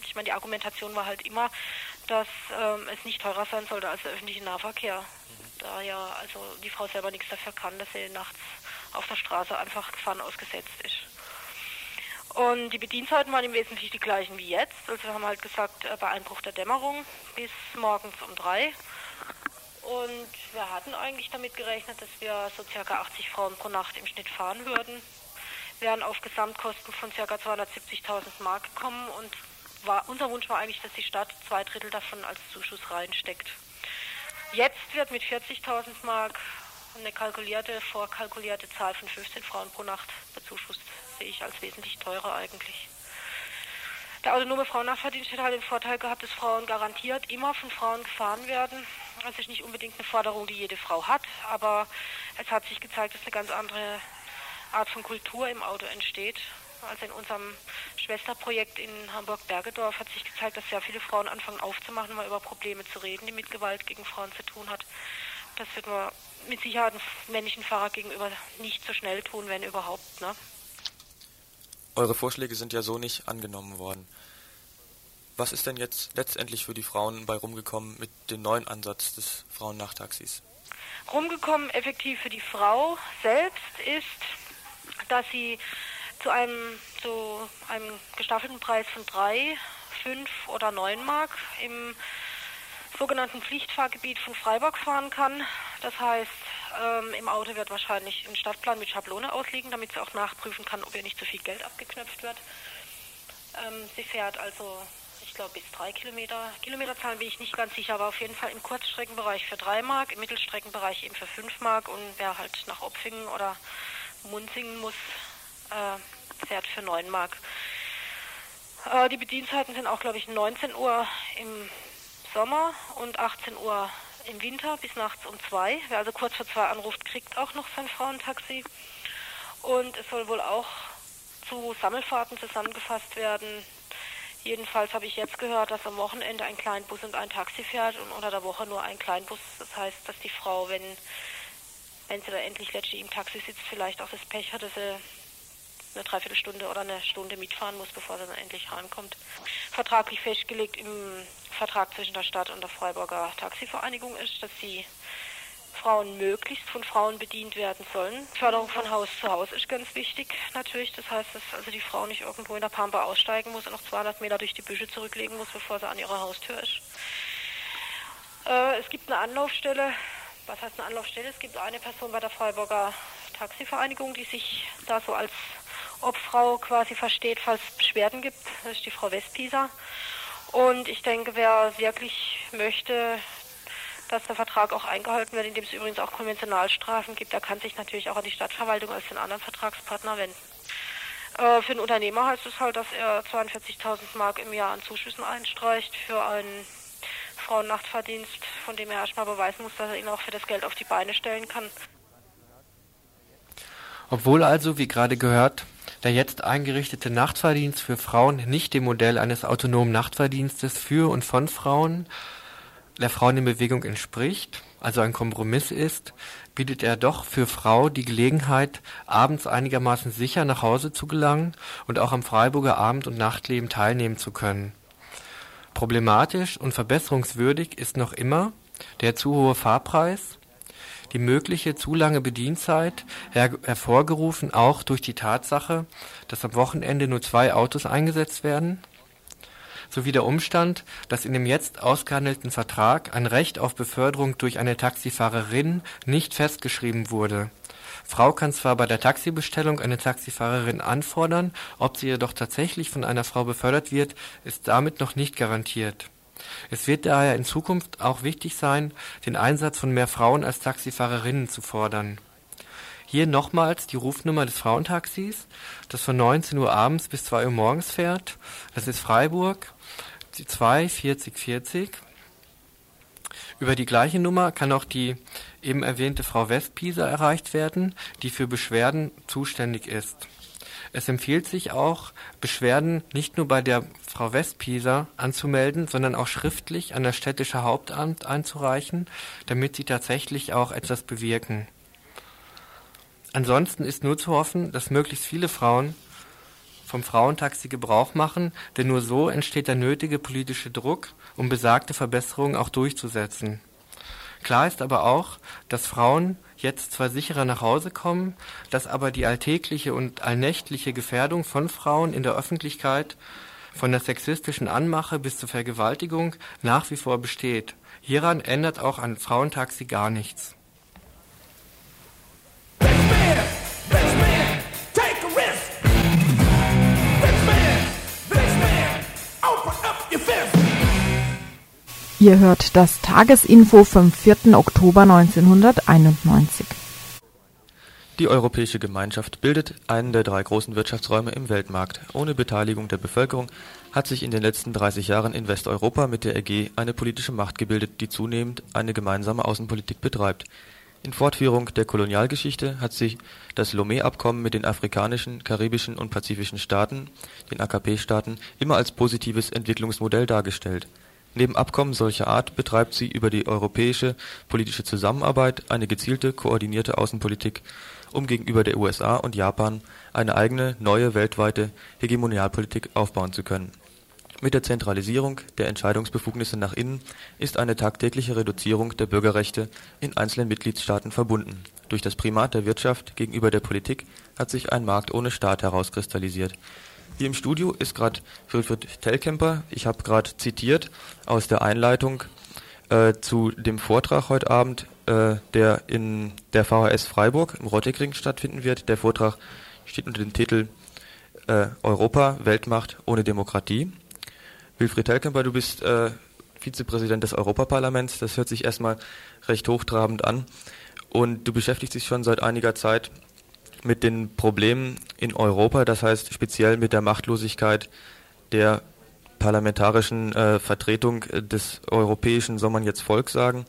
Ich meine, die Argumentation war halt immer, dass ähm, es nicht teurer sein sollte als der öffentliche Nahverkehr. Da ja also die Frau selber nichts dafür kann, dass sie nachts auf der Straße einfach Gefahren ausgesetzt ist. Und die Bedienzeiten waren im Wesentlichen die gleichen wie jetzt. Also wir haben halt gesagt, äh, bei Einbruch der Dämmerung bis morgens um drei. Und wir hatten eigentlich damit gerechnet, dass wir so circa 80 Frauen pro Nacht im Schnitt fahren würden. Wir wären auf Gesamtkosten von circa 270.000 Mark gekommen und war, unser Wunsch war eigentlich, dass die Stadt zwei Drittel davon als Zuschuss reinsteckt. Jetzt wird mit 40.000 Mark eine kalkulierte, vorkalkulierte Zahl von 15 Frauen pro Nacht bezuschusst. Sehe ich als wesentlich teurer eigentlich. Der autonome Frauennachverdienst hätte halt den Vorteil gehabt, dass Frauen garantiert immer von Frauen gefahren werden. Das ist nicht unbedingt eine Forderung, die jede Frau hat, aber es hat sich gezeigt, dass eine ganz andere Art von Kultur im Auto entsteht. Also in unserem Schwesterprojekt in Hamburg-Bergedorf hat sich gezeigt, dass sehr viele Frauen anfangen aufzumachen, mal über Probleme zu reden, die mit Gewalt gegen Frauen zu tun hat. Das wird man mit Sicherheit einem männlichen Fahrer gegenüber nicht so schnell tun, wenn überhaupt. Ne? Eure Vorschläge sind ja so nicht angenommen worden. Was ist denn jetzt letztendlich für die Frauen bei rumgekommen mit dem neuen Ansatz des Frauennachtaxis? Rumgekommen effektiv für die Frau selbst ist, dass sie zu einem, zu einem gestaffelten Preis von drei, fünf oder neun Mark im sogenannten Pflichtfahrgebiet von Freiburg fahren kann. Das heißt, ähm, im Auto wird wahrscheinlich ein Stadtplan mit Schablone ausliegen, damit sie auch nachprüfen kann, ob ihr nicht zu viel Geld abgeknöpft wird. Ähm, sie fährt also, ich glaube, bis drei Kilometer. Kilometerzahlen bin ich nicht ganz sicher, aber auf jeden Fall im Kurzstreckenbereich für drei Mark, im Mittelstreckenbereich eben für fünf Mark und wer halt nach Opfingen oder Munzingen muss, äh, fährt für neun Mark. Äh, die Bedienzeiten sind auch, glaube ich, 19 Uhr im Sommer und 18 Uhr im Winter bis nachts um zwei. Wer also kurz vor zwei anruft, kriegt auch noch sein Frauentaxi. Und es soll wohl auch zu Sammelfahrten zusammengefasst werden. Jedenfalls habe ich jetzt gehört, dass am Wochenende ein Kleinbus und ein Taxi fährt und unter der Woche nur ein Kleinbus. Das heißt, dass die Frau, wenn, wenn sie da endlich letztlich im Taxi sitzt, vielleicht auch das Pech hat, dass sie eine Dreiviertelstunde oder eine Stunde mitfahren muss, bevor sie dann endlich rankommt. Vertraglich festgelegt im Vertrag zwischen der Stadt und der Freiburger Taxivereinigung ist, dass die Frauen möglichst von Frauen bedient werden sollen. Förderung von Haus zu Haus ist ganz wichtig natürlich. Das heißt, dass also die Frau nicht irgendwo in der Pampa aussteigen muss und noch 200 Meter durch die Büsche zurücklegen muss, bevor sie an ihrer Haustür ist. Äh, es gibt eine Anlaufstelle. Was heißt eine Anlaufstelle? Es gibt eine Person bei der Freiburger Taxivereinigung, die sich da so als Obfrau quasi versteht, falls es Beschwerden gibt. Das ist die Frau Westpieser. Und ich denke, wer wirklich möchte, dass der Vertrag auch eingehalten wird, indem es übrigens auch Konventionalstrafen gibt, der kann sich natürlich auch an die Stadtverwaltung als den anderen Vertragspartner wenden. Äh, für den Unternehmer heißt es halt, dass er 42.000 Mark im Jahr an Zuschüssen einstreicht für einen Frauennachtverdienst, von dem er erstmal beweisen muss, dass er ihn auch für das Geld auf die Beine stellen kann. Obwohl also, wie gerade gehört, der jetzt eingerichtete Nachtverdienst für Frauen nicht dem Modell eines autonomen Nachtverdienstes für und von Frauen der Frauen in Bewegung entspricht, also ein Kompromiss ist, bietet er doch für Frau die Gelegenheit, abends einigermaßen sicher nach Hause zu gelangen und auch am Freiburger Abend- und Nachtleben teilnehmen zu können. Problematisch und verbesserungswürdig ist noch immer der zu hohe Fahrpreis, die mögliche zu lange Bedienzeit, her hervorgerufen auch durch die Tatsache, dass am Wochenende nur zwei Autos eingesetzt werden, sowie der Umstand, dass in dem jetzt ausgehandelten Vertrag ein Recht auf Beförderung durch eine Taxifahrerin nicht festgeschrieben wurde. Frau kann zwar bei der Taxibestellung eine Taxifahrerin anfordern, ob sie jedoch tatsächlich von einer Frau befördert wird, ist damit noch nicht garantiert es wird daher in Zukunft auch wichtig sein, den Einsatz von mehr Frauen als Taxifahrerinnen zu fordern. Hier nochmals die Rufnummer des Frauentaxis, das von 19 Uhr abends bis 2 Uhr morgens fährt. Das ist Freiburg, die 2 40 40. Über die gleiche Nummer kann auch die eben erwähnte Frau Westpieser erreicht werden, die für Beschwerden zuständig ist. Es empfiehlt sich auch, Beschwerden nicht nur bei der Frau Westpieser anzumelden, sondern auch schriftlich an das städtische Hauptamt einzureichen, damit sie tatsächlich auch etwas bewirken. Ansonsten ist nur zu hoffen, dass möglichst viele Frauen vom Frauentaxi Gebrauch machen, denn nur so entsteht der nötige politische Druck, um besagte Verbesserungen auch durchzusetzen. Klar ist aber auch, dass Frauen jetzt zwar sicherer nach Hause kommen, dass aber die alltägliche und allnächtliche Gefährdung von Frauen in der Öffentlichkeit von der sexistischen Anmache bis zur Vergewaltigung nach wie vor besteht. Hieran ändert auch ein Frauentaxi gar nichts. Ihr hört das Tagesinfo vom 4. Oktober 1991. Die Europäische Gemeinschaft bildet einen der drei großen Wirtschaftsräume im Weltmarkt. Ohne Beteiligung der Bevölkerung hat sich in den letzten 30 Jahren in Westeuropa mit der EG eine politische Macht gebildet, die zunehmend eine gemeinsame Außenpolitik betreibt. In Fortführung der Kolonialgeschichte hat sich das Lomé-Abkommen mit den afrikanischen, karibischen und pazifischen Staaten, den AKP-Staaten, immer als positives Entwicklungsmodell dargestellt Neben Abkommen solcher Art betreibt sie über die europäische politische Zusammenarbeit eine gezielte, koordinierte Außenpolitik, um gegenüber der USA und Japan eine eigene, neue weltweite Hegemonialpolitik aufbauen zu können. Mit der Zentralisierung der Entscheidungsbefugnisse nach innen ist eine tagtägliche Reduzierung der Bürgerrechte in einzelnen Mitgliedstaaten verbunden. Durch das Primat der Wirtschaft gegenüber der Politik hat sich ein Markt ohne Staat herauskristallisiert hier im Studio ist gerade Wilfried Tellkemper. Ich habe gerade zitiert aus der Einleitung äh, zu dem Vortrag heute Abend, äh, der in der VHS Freiburg im Rottekring stattfinden wird. Der Vortrag steht unter dem Titel äh, Europa, Weltmacht ohne Demokratie. Wilfried Tellkemper, du bist äh, Vizepräsident des Europaparlaments. Das hört sich erstmal recht hochtrabend an. Und du beschäftigst dich schon seit einiger Zeit mit den Problemen in Europa, das heißt speziell mit der Machtlosigkeit der parlamentarischen äh, Vertretung des europäischen, soll man jetzt Volk sagen,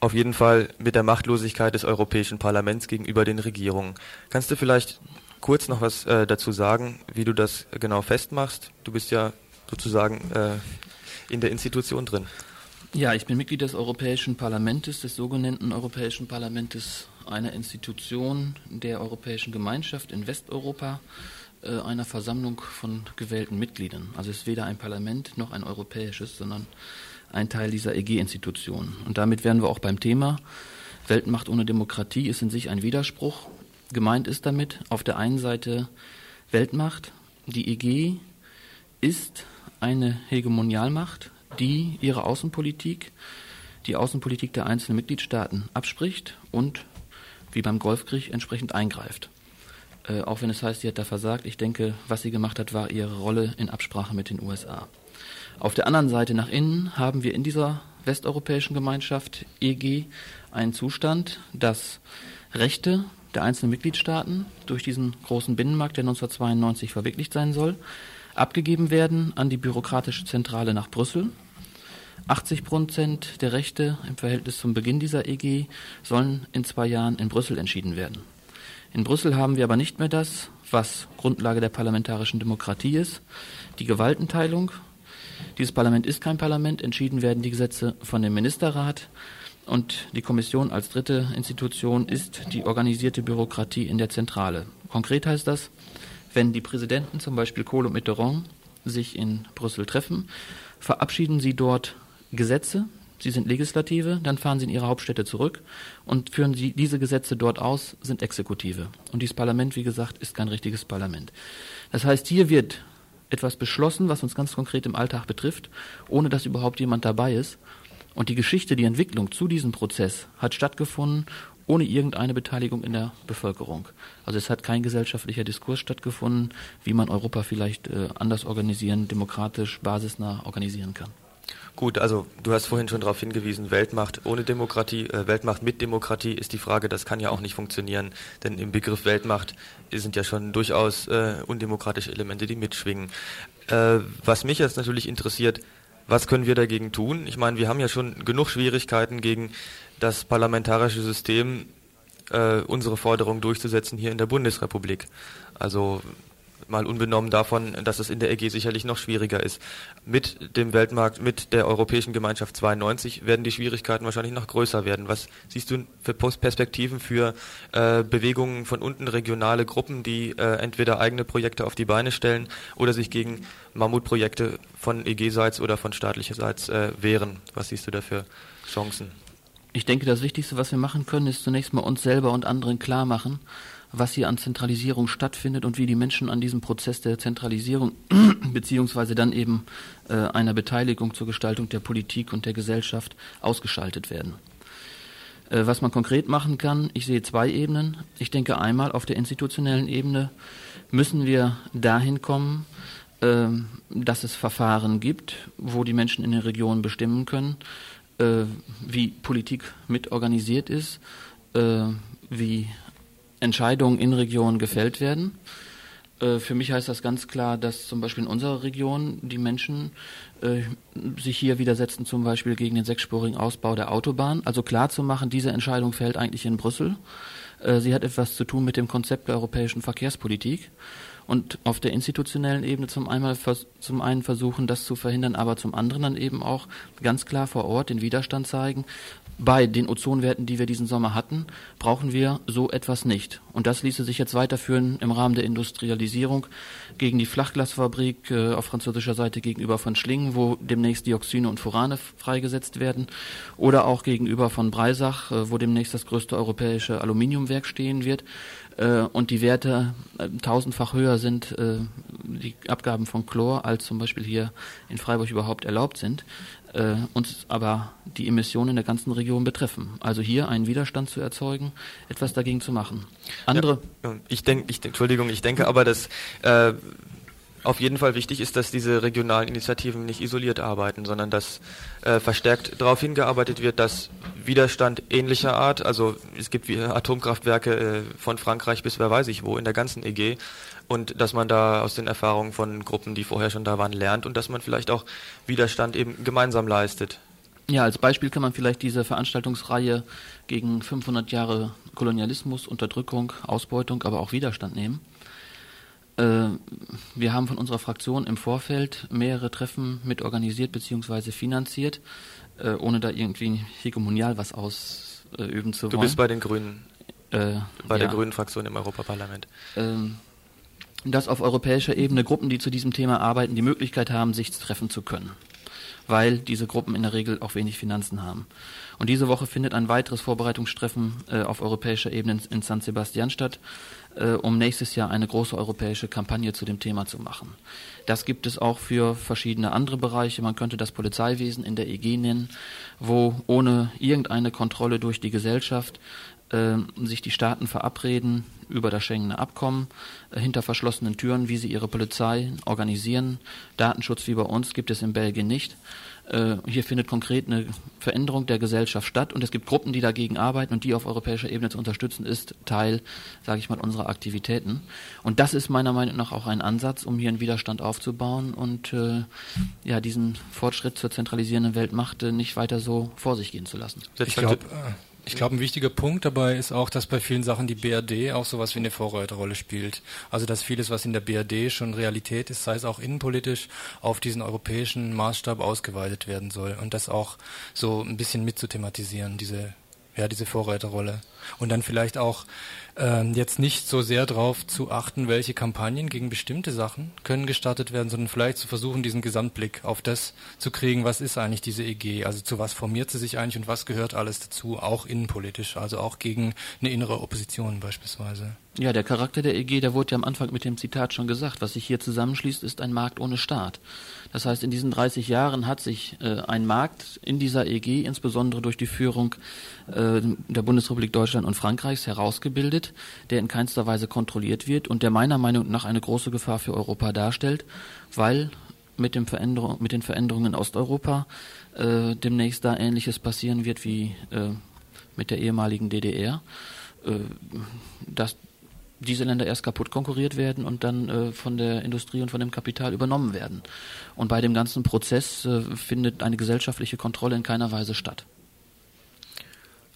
auf jeden Fall mit der Machtlosigkeit des Europäischen Parlaments gegenüber den Regierungen. Kannst du vielleicht kurz noch was äh, dazu sagen, wie du das genau festmachst? Du bist ja sozusagen äh, in der Institution drin. Ja, ich bin Mitglied des Europäischen Parlaments, des sogenannten Europäischen Parlaments einer Institution der Europäischen Gemeinschaft in Westeuropa, äh, einer Versammlung von gewählten Mitgliedern. Also es ist weder ein Parlament noch ein europäisches, sondern ein Teil dieser EG-Institution. Und damit wären wir auch beim Thema. Weltmacht ohne Demokratie ist in sich ein Widerspruch. Gemeint ist damit auf der einen Seite Weltmacht. Die EG ist eine Hegemonialmacht, die ihre Außenpolitik, die Außenpolitik der einzelnen Mitgliedstaaten abspricht und wie beim Golfkrieg entsprechend eingreift. Äh, auch wenn es heißt, sie hat da versagt. Ich denke, was sie gemacht hat, war ihre Rolle in Absprache mit den USA. Auf der anderen Seite nach innen haben wir in dieser westeuropäischen Gemeinschaft EG einen Zustand, dass Rechte der einzelnen Mitgliedstaaten durch diesen großen Binnenmarkt, der 1992 verwirklicht sein soll, abgegeben werden an die bürokratische Zentrale nach Brüssel 80 Prozent der Rechte im Verhältnis zum Beginn dieser EG sollen in zwei Jahren in Brüssel entschieden werden. In Brüssel haben wir aber nicht mehr das, was Grundlage der parlamentarischen Demokratie ist, die Gewaltenteilung. Dieses Parlament ist kein Parlament, entschieden werden die Gesetze von dem Ministerrat und die Kommission als dritte Institution ist die organisierte Bürokratie in der Zentrale. Konkret heißt das, wenn die Präsidenten, zum Beispiel Kohl und Mitterrand, sich in Brüssel treffen, verabschieden sie dort Gesetze, sie sind Legislative, dann fahren sie in ihre Hauptstädte zurück und führen sie diese Gesetze dort aus, sind Exekutive. Und dieses Parlament, wie gesagt, ist kein richtiges Parlament. Das heißt, hier wird etwas beschlossen, was uns ganz konkret im Alltag betrifft, ohne dass überhaupt jemand dabei ist. Und die Geschichte, die Entwicklung zu diesem Prozess hat stattgefunden ohne irgendeine Beteiligung in der Bevölkerung. Also es hat kein gesellschaftlicher Diskurs stattgefunden, wie man Europa vielleicht äh, anders organisieren, demokratisch, basisnah organisieren kann. Gut, also du hast vorhin schon darauf hingewiesen, Weltmacht ohne Demokratie, äh, Weltmacht mit Demokratie ist die Frage, das kann ja auch nicht funktionieren, denn im Begriff Weltmacht sind ja schon durchaus äh, undemokratische Elemente, die mitschwingen. Äh, was mich jetzt natürlich interessiert, was können wir dagegen tun? Ich meine, wir haben ja schon genug Schwierigkeiten gegen das parlamentarische System, äh, unsere Forderung durchzusetzen hier in der Bundesrepublik. Also mal unbenommen davon, dass es in der EG sicherlich noch schwieriger ist. Mit dem Weltmarkt, mit der Europäischen Gemeinschaft 92 werden die Schwierigkeiten wahrscheinlich noch größer werden. Was siehst du für Perspektiven für äh, Bewegungen von unten, regionale Gruppen, die äh, entweder eigene Projekte auf die Beine stellen oder sich gegen Mammutprojekte von EG-Seits oder von staatlicherseits äh, wehren? Was siehst du da für Chancen? Ich denke, das Wichtigste, was wir machen können, ist zunächst mal uns selber und anderen klar machen, was hier an Zentralisierung stattfindet und wie die Menschen an diesem Prozess der Zentralisierung beziehungsweise dann eben äh, einer Beteiligung zur Gestaltung der Politik und der Gesellschaft ausgeschaltet werden. Äh, was man konkret machen kann, ich sehe zwei Ebenen. Ich denke einmal auf der institutionellen Ebene müssen wir dahin kommen, äh, dass es Verfahren gibt, wo die Menschen in den Regionen bestimmen können, äh, wie Politik mit organisiert ist, äh, wie Entscheidungen in Regionen gefällt werden. Äh, für mich heißt das ganz klar, dass zum Beispiel in unserer Region die Menschen äh, sich hier widersetzen, zum Beispiel gegen den sechsspurigen Ausbau der Autobahn. Also klar zu machen, diese Entscheidung fällt eigentlich in Brüssel. Äh, sie hat etwas zu tun mit dem Konzept der europäischen Verkehrspolitik und auf der institutionellen Ebene zum, einmal, zum einen versuchen, das zu verhindern, aber zum anderen dann eben auch ganz klar vor Ort den Widerstand zeigen bei den Ozonwerten, die wir diesen Sommer hatten, brauchen wir so etwas nicht. Und das ließe sich jetzt weiterführen im Rahmen der Industrialisierung gegen die Flachglasfabrik äh, auf französischer Seite gegenüber von Schlingen, wo demnächst Dioxine und Furane freigesetzt werden, oder auch gegenüber von Breisach, äh, wo demnächst das größte europäische Aluminiumwerk stehen wird äh, und die Werte äh, tausendfach höher sind, äh, die Abgaben von Chlor, als zum Beispiel hier in Freiburg überhaupt erlaubt sind äh, uns aber die Emissionen in der ganzen Region betreffen. Also hier einen Widerstand zu erzeugen, etwas dagegen zu machen. Andere. Ja, ich denke, ich, Entschuldigung, ich denke aber, dass äh, auf jeden Fall wichtig ist, dass diese regionalen Initiativen nicht isoliert arbeiten, sondern dass äh, verstärkt darauf hingearbeitet wird, dass Widerstand ähnlicher Art, also es gibt Atomkraftwerke äh, von Frankreich bis wer weiß ich wo in der ganzen EG und dass man da aus den Erfahrungen von Gruppen, die vorher schon da waren, lernt und dass man vielleicht auch Widerstand eben gemeinsam leistet. Ja, als Beispiel kann man vielleicht diese Veranstaltungsreihe gegen 500 Jahre Kolonialismus, Unterdrückung, Ausbeutung, aber auch Widerstand nehmen. Äh, wir haben von unserer Fraktion im Vorfeld mehrere Treffen mit organisiert bzw. finanziert, äh, ohne da irgendwie hegemonial was ausüben zu wollen. Du bist bei den Grünen, äh, bei ja. der Grünen Fraktion im Europaparlament. Ähm, dass auf europäischer Ebene Gruppen, die zu diesem Thema arbeiten, die Möglichkeit haben, sich treffen zu können, weil diese Gruppen in der Regel auch wenig Finanzen haben. Und diese Woche findet ein weiteres Vorbereitungstreffen äh, auf europäischer Ebene in, San Sebastian statt, äh, um nächstes Jahr eine große europäische Kampagne zu dem Thema zu machen. Das gibt es auch für verschiedene andere Bereiche. Man könnte das Polizeiwesen in der EG nennen, wo ohne irgendeine Kontrolle durch die Gesellschaft äh, sich die Staaten verabreden über das Schengener Abkommen äh, hinter verschlossenen Türen, wie sie ihre Polizei organisieren. Datenschutz wie bei uns gibt es in Belgien nicht. Äh, hier findet konkret eine Veränderung der Gesellschaft statt und es gibt Gruppen, die dagegen arbeiten und die auf europäischer Ebene zu unterstützen, ist Teil, sage ich mal, unserer Aktivitäten. Und das ist meiner Meinung nach auch ein Ansatz, um hier einen Widerstand aufzubauen und äh, ja diesen Fortschritt zur zentralisierenden Weltmacht äh, nicht weiter so vor sich gehen zu lassen. Ich glaube, ich glaube, ein wichtiger Punkt dabei ist auch, dass bei vielen Sachen die BRD auch sowas wie eine Vorreiterrolle spielt. Also dass vieles, was in der BRD schon Realität ist, sei es auch innenpolitisch, auf diesen europäischen Maßstab ausgeweitet werden soll und das auch so ein bisschen mitzuthematisieren, diese ja, diese Vorreiterrolle. Und dann vielleicht auch ähm, jetzt nicht so sehr darauf zu achten, welche Kampagnen gegen bestimmte Sachen können gestartet werden, sondern vielleicht zu versuchen, diesen Gesamtblick auf das zu kriegen, was ist eigentlich diese EG, also zu was formiert sie sich eigentlich und was gehört alles dazu, auch innenpolitisch, also auch gegen eine innere Opposition beispielsweise. Ja, der Charakter der EG, der wurde ja am Anfang mit dem Zitat schon gesagt. Was sich hier zusammenschließt, ist ein Markt ohne Staat. Das heißt, in diesen 30 Jahren hat sich äh, ein Markt in dieser EG, insbesondere durch die Führung äh, der Bundesrepublik Deutschland und Frankreichs, herausgebildet, der in keinster Weise kontrolliert wird und der meiner Meinung nach eine große Gefahr für Europa darstellt, weil mit, dem Veränderung, mit den Veränderungen in Osteuropa äh, demnächst da Ähnliches passieren wird wie äh, mit der ehemaligen DDR. Äh, dass diese Länder erst kaputt konkurriert werden und dann äh, von der Industrie und von dem Kapital übernommen werden. Und bei dem ganzen Prozess äh, findet eine gesellschaftliche Kontrolle in keiner Weise statt.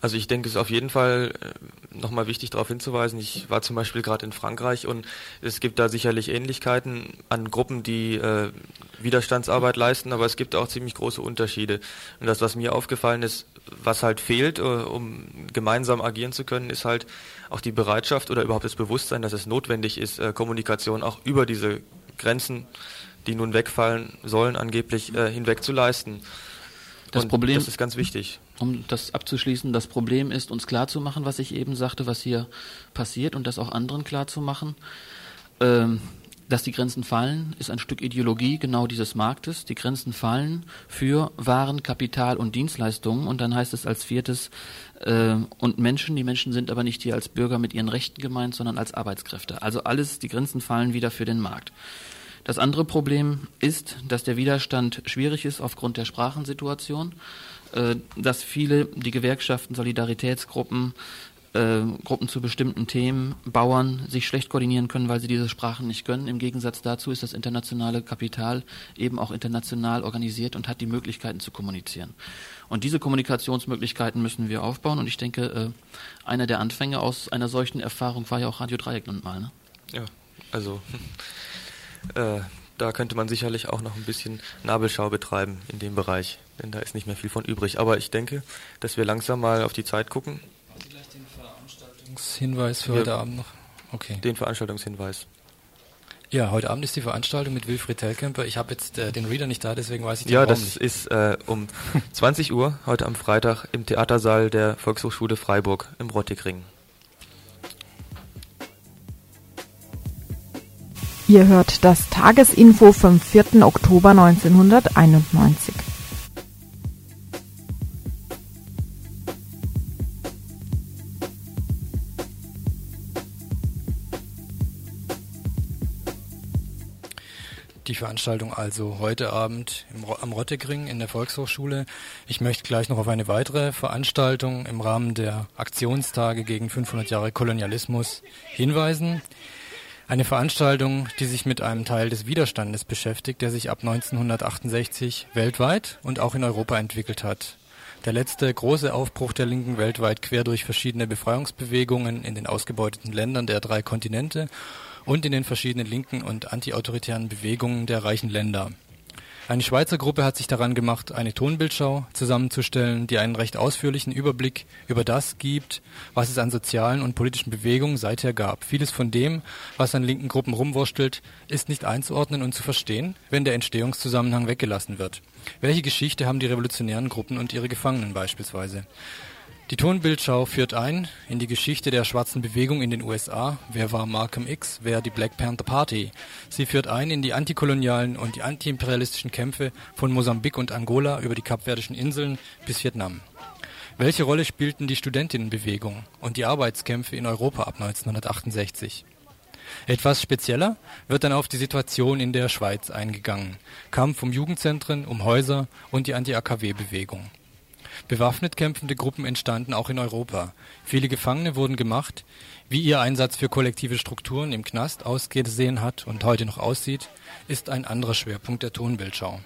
Also ich denke, es ist auf jeden Fall äh, nochmal wichtig darauf hinzuweisen. Ich war zum Beispiel gerade in Frankreich und es gibt da sicherlich Ähnlichkeiten an Gruppen, die äh, Widerstandsarbeit leisten, aber es gibt auch ziemlich große Unterschiede. Und das, was mir aufgefallen ist, was halt fehlt, äh, um gemeinsam agieren zu können, ist halt auch die Bereitschaft oder überhaupt das Bewusstsein, dass es notwendig ist, äh, Kommunikation auch über diese Grenzen, die nun wegfallen sollen, angeblich äh, hinweg zu leisten. Das Und Problem, das ist ganz wichtig. Um das abzuschließen, das Problem ist, uns klarzumachen, was ich eben sagte, was hier passiert und das auch anderen klarzumachen. Ähm, dass die Grenzen fallen, ist ein Stück Ideologie genau dieses Marktes. Die Grenzen fallen für Waren, Kapital und Dienstleistungen. Und dann heißt es als viertes, äh, und Menschen, die Menschen sind aber nicht hier als Bürger mit ihren Rechten gemeint, sondern als Arbeitskräfte. Also alles, die Grenzen fallen wieder für den Markt. Das andere Problem ist, dass der Widerstand schwierig ist aufgrund der Sprachensituation, dass viele, die Gewerkschaften, Solidaritätsgruppen, äh, Gruppen zu bestimmten Themen, Bauern sich schlecht koordinieren können, weil sie diese Sprachen nicht können. Im Gegensatz dazu ist das internationale Kapital eben auch international organisiert und hat die Möglichkeiten zu kommunizieren. Und diese Kommunikationsmöglichkeiten müssen wir aufbauen. Und ich denke, äh, einer der Anfänge aus einer solchen Erfahrung war ja auch Radio Dreieck nun mal. Ne? Ja, also äh, da könnte man sicherlich auch noch ein bisschen Nabelschau betreiben in dem Bereich, denn da ist nicht mehr viel von übrig. Aber ich denke, dass wir langsam mal auf die Zeit gucken. Hinweis für Wir- heute Abend noch. Okay. Den Veranstaltungshinweis. Ja, heute Abend ist die Veranstaltung mit Wilfried Telkemper. Ich habe jetzt äh, den Reader nicht da, deswegen weiß ich den Ja, Raum das nicht. ist äh, um 20 Uhr heute am Freitag im Theatersaal der Volkshochschule Freiburg im Rottigring. Ihr hört das Tagesinfo vom 4. Oktober 1991. Die Veranstaltung also heute Abend im, am Rottegring in der Volkshochschule. Ich möchte gleich noch auf eine weitere Veranstaltung im Rahmen der Aktionstage gegen 500 Jahre Kolonialismus hinweisen. Eine Veranstaltung, die sich mit einem Teil des Widerstandes beschäftigt, der sich ab 1968 weltweit und auch in Europa entwickelt hat. Der letzte große Aufbruch der Linken weltweit quer durch verschiedene Befreiungsbewegungen in den ausgebeuteten Ländern der drei Kontinente und in den verschiedenen linken und antiautoritären Bewegungen der reichen Länder. Eine Schweizer Gruppe hat sich daran gemacht, eine Tonbildschau zusammenzustellen, die einen recht ausführlichen Überblick über das gibt, was es an sozialen und politischen Bewegungen seither gab. Vieles von dem, was an linken Gruppen rumwurstelt, ist nicht einzuordnen und zu verstehen, wenn der Entstehungszusammenhang weggelassen wird. Welche Geschichte haben die revolutionären Gruppen und ihre Gefangenen beispielsweise? Die Tonbildschau führt ein in die Geschichte der schwarzen Bewegung in den USA. Wer war Malcolm X? Wer die Black Panther Party? Sie führt ein in die antikolonialen und die antiimperialistischen Kämpfe von Mosambik und Angola über die Kapverdischen Inseln bis Vietnam. Welche Rolle spielten die Studentinnenbewegung und die Arbeitskämpfe in Europa ab 1968? Etwas spezieller wird dann auf die Situation in der Schweiz eingegangen. Kampf um Jugendzentren, um Häuser und die Anti-AKW-Bewegung. Bewaffnet kämpfende Gruppen entstanden auch in Europa. Viele Gefangene wurden gemacht. Wie ihr Einsatz für kollektive Strukturen im Knast ausgesehen hat und heute noch aussieht, ist ein anderer Schwerpunkt der Tonbildschau.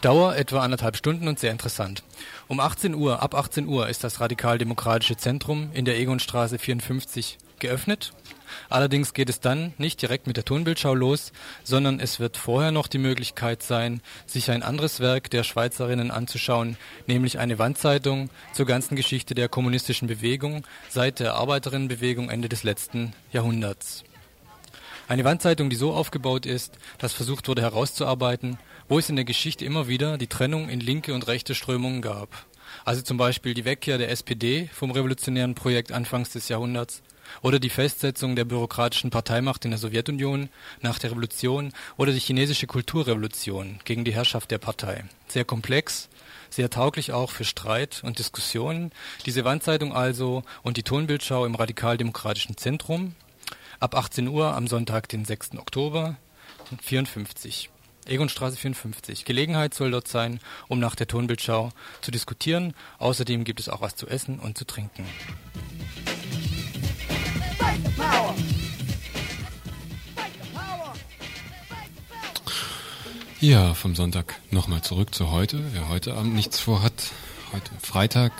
Dauer etwa anderthalb Stunden und sehr interessant. Um 18 Uhr, ab 18 Uhr ist das Radikaldemokratische Zentrum in der Egonstraße 54 geöffnet. Allerdings geht es dann nicht direkt mit der Tonbildschau los, sondern es wird vorher noch die Möglichkeit sein, sich ein anderes Werk der Schweizerinnen anzuschauen, nämlich eine Wandzeitung zur ganzen Geschichte der kommunistischen Bewegung seit der Arbeiterinnenbewegung Ende des letzten Jahrhunderts. Eine Wandzeitung, die so aufgebaut ist, dass versucht wurde herauszuarbeiten, wo es in der Geschichte immer wieder die Trennung in linke und rechte Strömungen gab. Also zum Beispiel die Wegkehr der SPD vom revolutionären Projekt anfangs des Jahrhunderts oder die Festsetzung der bürokratischen Parteimacht in der Sowjetunion nach der Revolution oder die chinesische Kulturrevolution gegen die Herrschaft der Partei. Sehr komplex, sehr tauglich auch für Streit und Diskussionen. Diese Wandzeitung also und die Tonbildschau im radikaldemokratischen Zentrum ab 18 Uhr am Sonntag, den 6. Oktober 54. Egonstraße 54. Gelegenheit soll dort sein, um nach der Tonbildschau zu diskutieren. Außerdem gibt es auch was zu essen und zu trinken. Ja, vom Sonntag nochmal zurück zu heute. Wer heute Abend nichts vorhat, heute Freitag,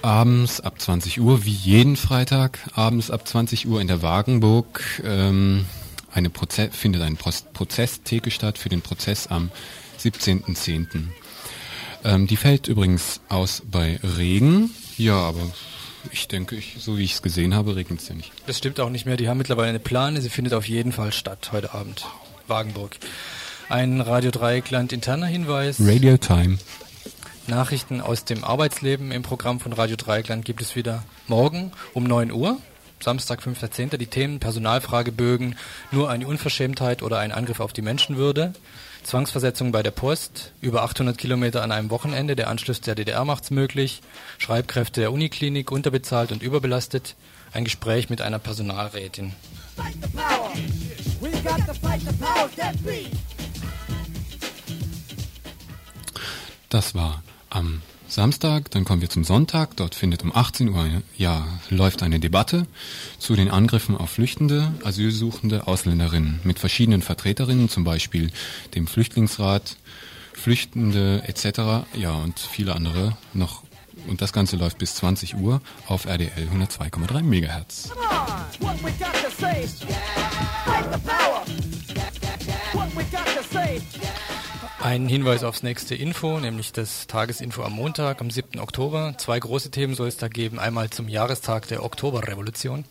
abends ab 20 Uhr, wie jeden Freitag, abends ab 20 Uhr in der Wagenburg ähm, eine Proze findet eine Prozesstheke statt für den Prozess am 17.10. Ähm, die fällt übrigens aus bei Regen. Ja, aber ich denke, ich, so wie ich es gesehen habe, regnet es ja nicht. Das stimmt auch nicht mehr. Die haben mittlerweile eine Plane. Sie findet auf jeden Fall statt heute Abend. Wagenburg. Ein Radio Dreieckland interner Hinweis. Radio Time. Nachrichten aus dem Arbeitsleben im Programm von Radio Dreieckland gibt es wieder morgen um 9 Uhr. Samstag, 5.10. Die Themen Personalfragebögen, nur eine Unverschämtheit oder ein Angriff auf die Menschenwürde. Zwangsversetzung bei der Post, über 800 Kilometer an einem Wochenende, der Anschluss der DDR macht's möglich, Schreibkräfte der Uniklinik, unterbezahlt und überbelastet, ein Gespräch mit einer Personalrätin. Das war am Samstag, dann kommen wir zum Sonntag. Dort findet um 18 Uhr ja, läuft eine Debatte zu den Angriffen auf Flüchtende, Asylsuchende Ausländerinnen mit verschiedenen Vertreterinnen, zum Beispiel dem Flüchtlingsrat, Flüchtende etc. Ja, und viele andere noch. Und das Ganze läuft bis 20 Uhr auf RDL 102,3 Megahertz. What Ein Hinweis aufs nächste Info, nämlich das Tagesinfo am Montag, am 7. Oktober. Zwei große Themen soll es da geben. Einmal zum Jahrestag der Oktoberrevolution.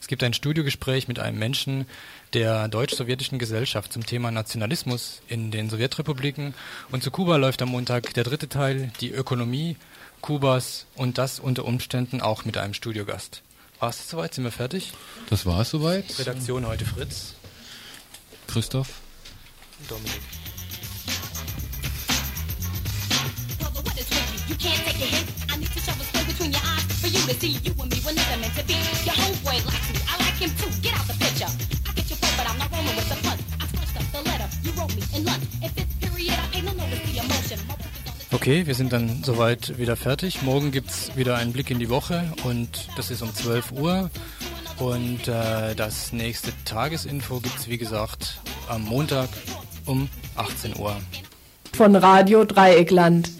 Es gibt ein Studiogespräch mit einem Menschen der deutsch-sowjetischen Gesellschaft zum Thema Nationalismus in den Sowjetrepubliken. Und zu Kuba läuft am Montag der dritte Teil, die Ökonomie Kubas und das unter Umständen auch mit einem Studiogast. War es soweit? Sind wir fertig? Das war es soweit. Redaktion heute Fritz. Christoph. Dominik. Can't take a hint. I need to shove a spoon between your eyes for you to see you and me were never meant to be. Your homeboy likes me, I like him too. Get out the picture. I get your point, but I'm not rolling with the punch. I scratched up the letter you wrote me in lunch. In fifth period, I ain't no notice the emotion. Okay, wir sind dann soweit wieder fertig. Morgen gibt es wieder einen Blick in die Woche und das ist um 12 Uhr. Und äh, das nächste Tagesinfo gibt es, wie gesagt, am Montag um 18 Uhr. Von Radio Dreieckland.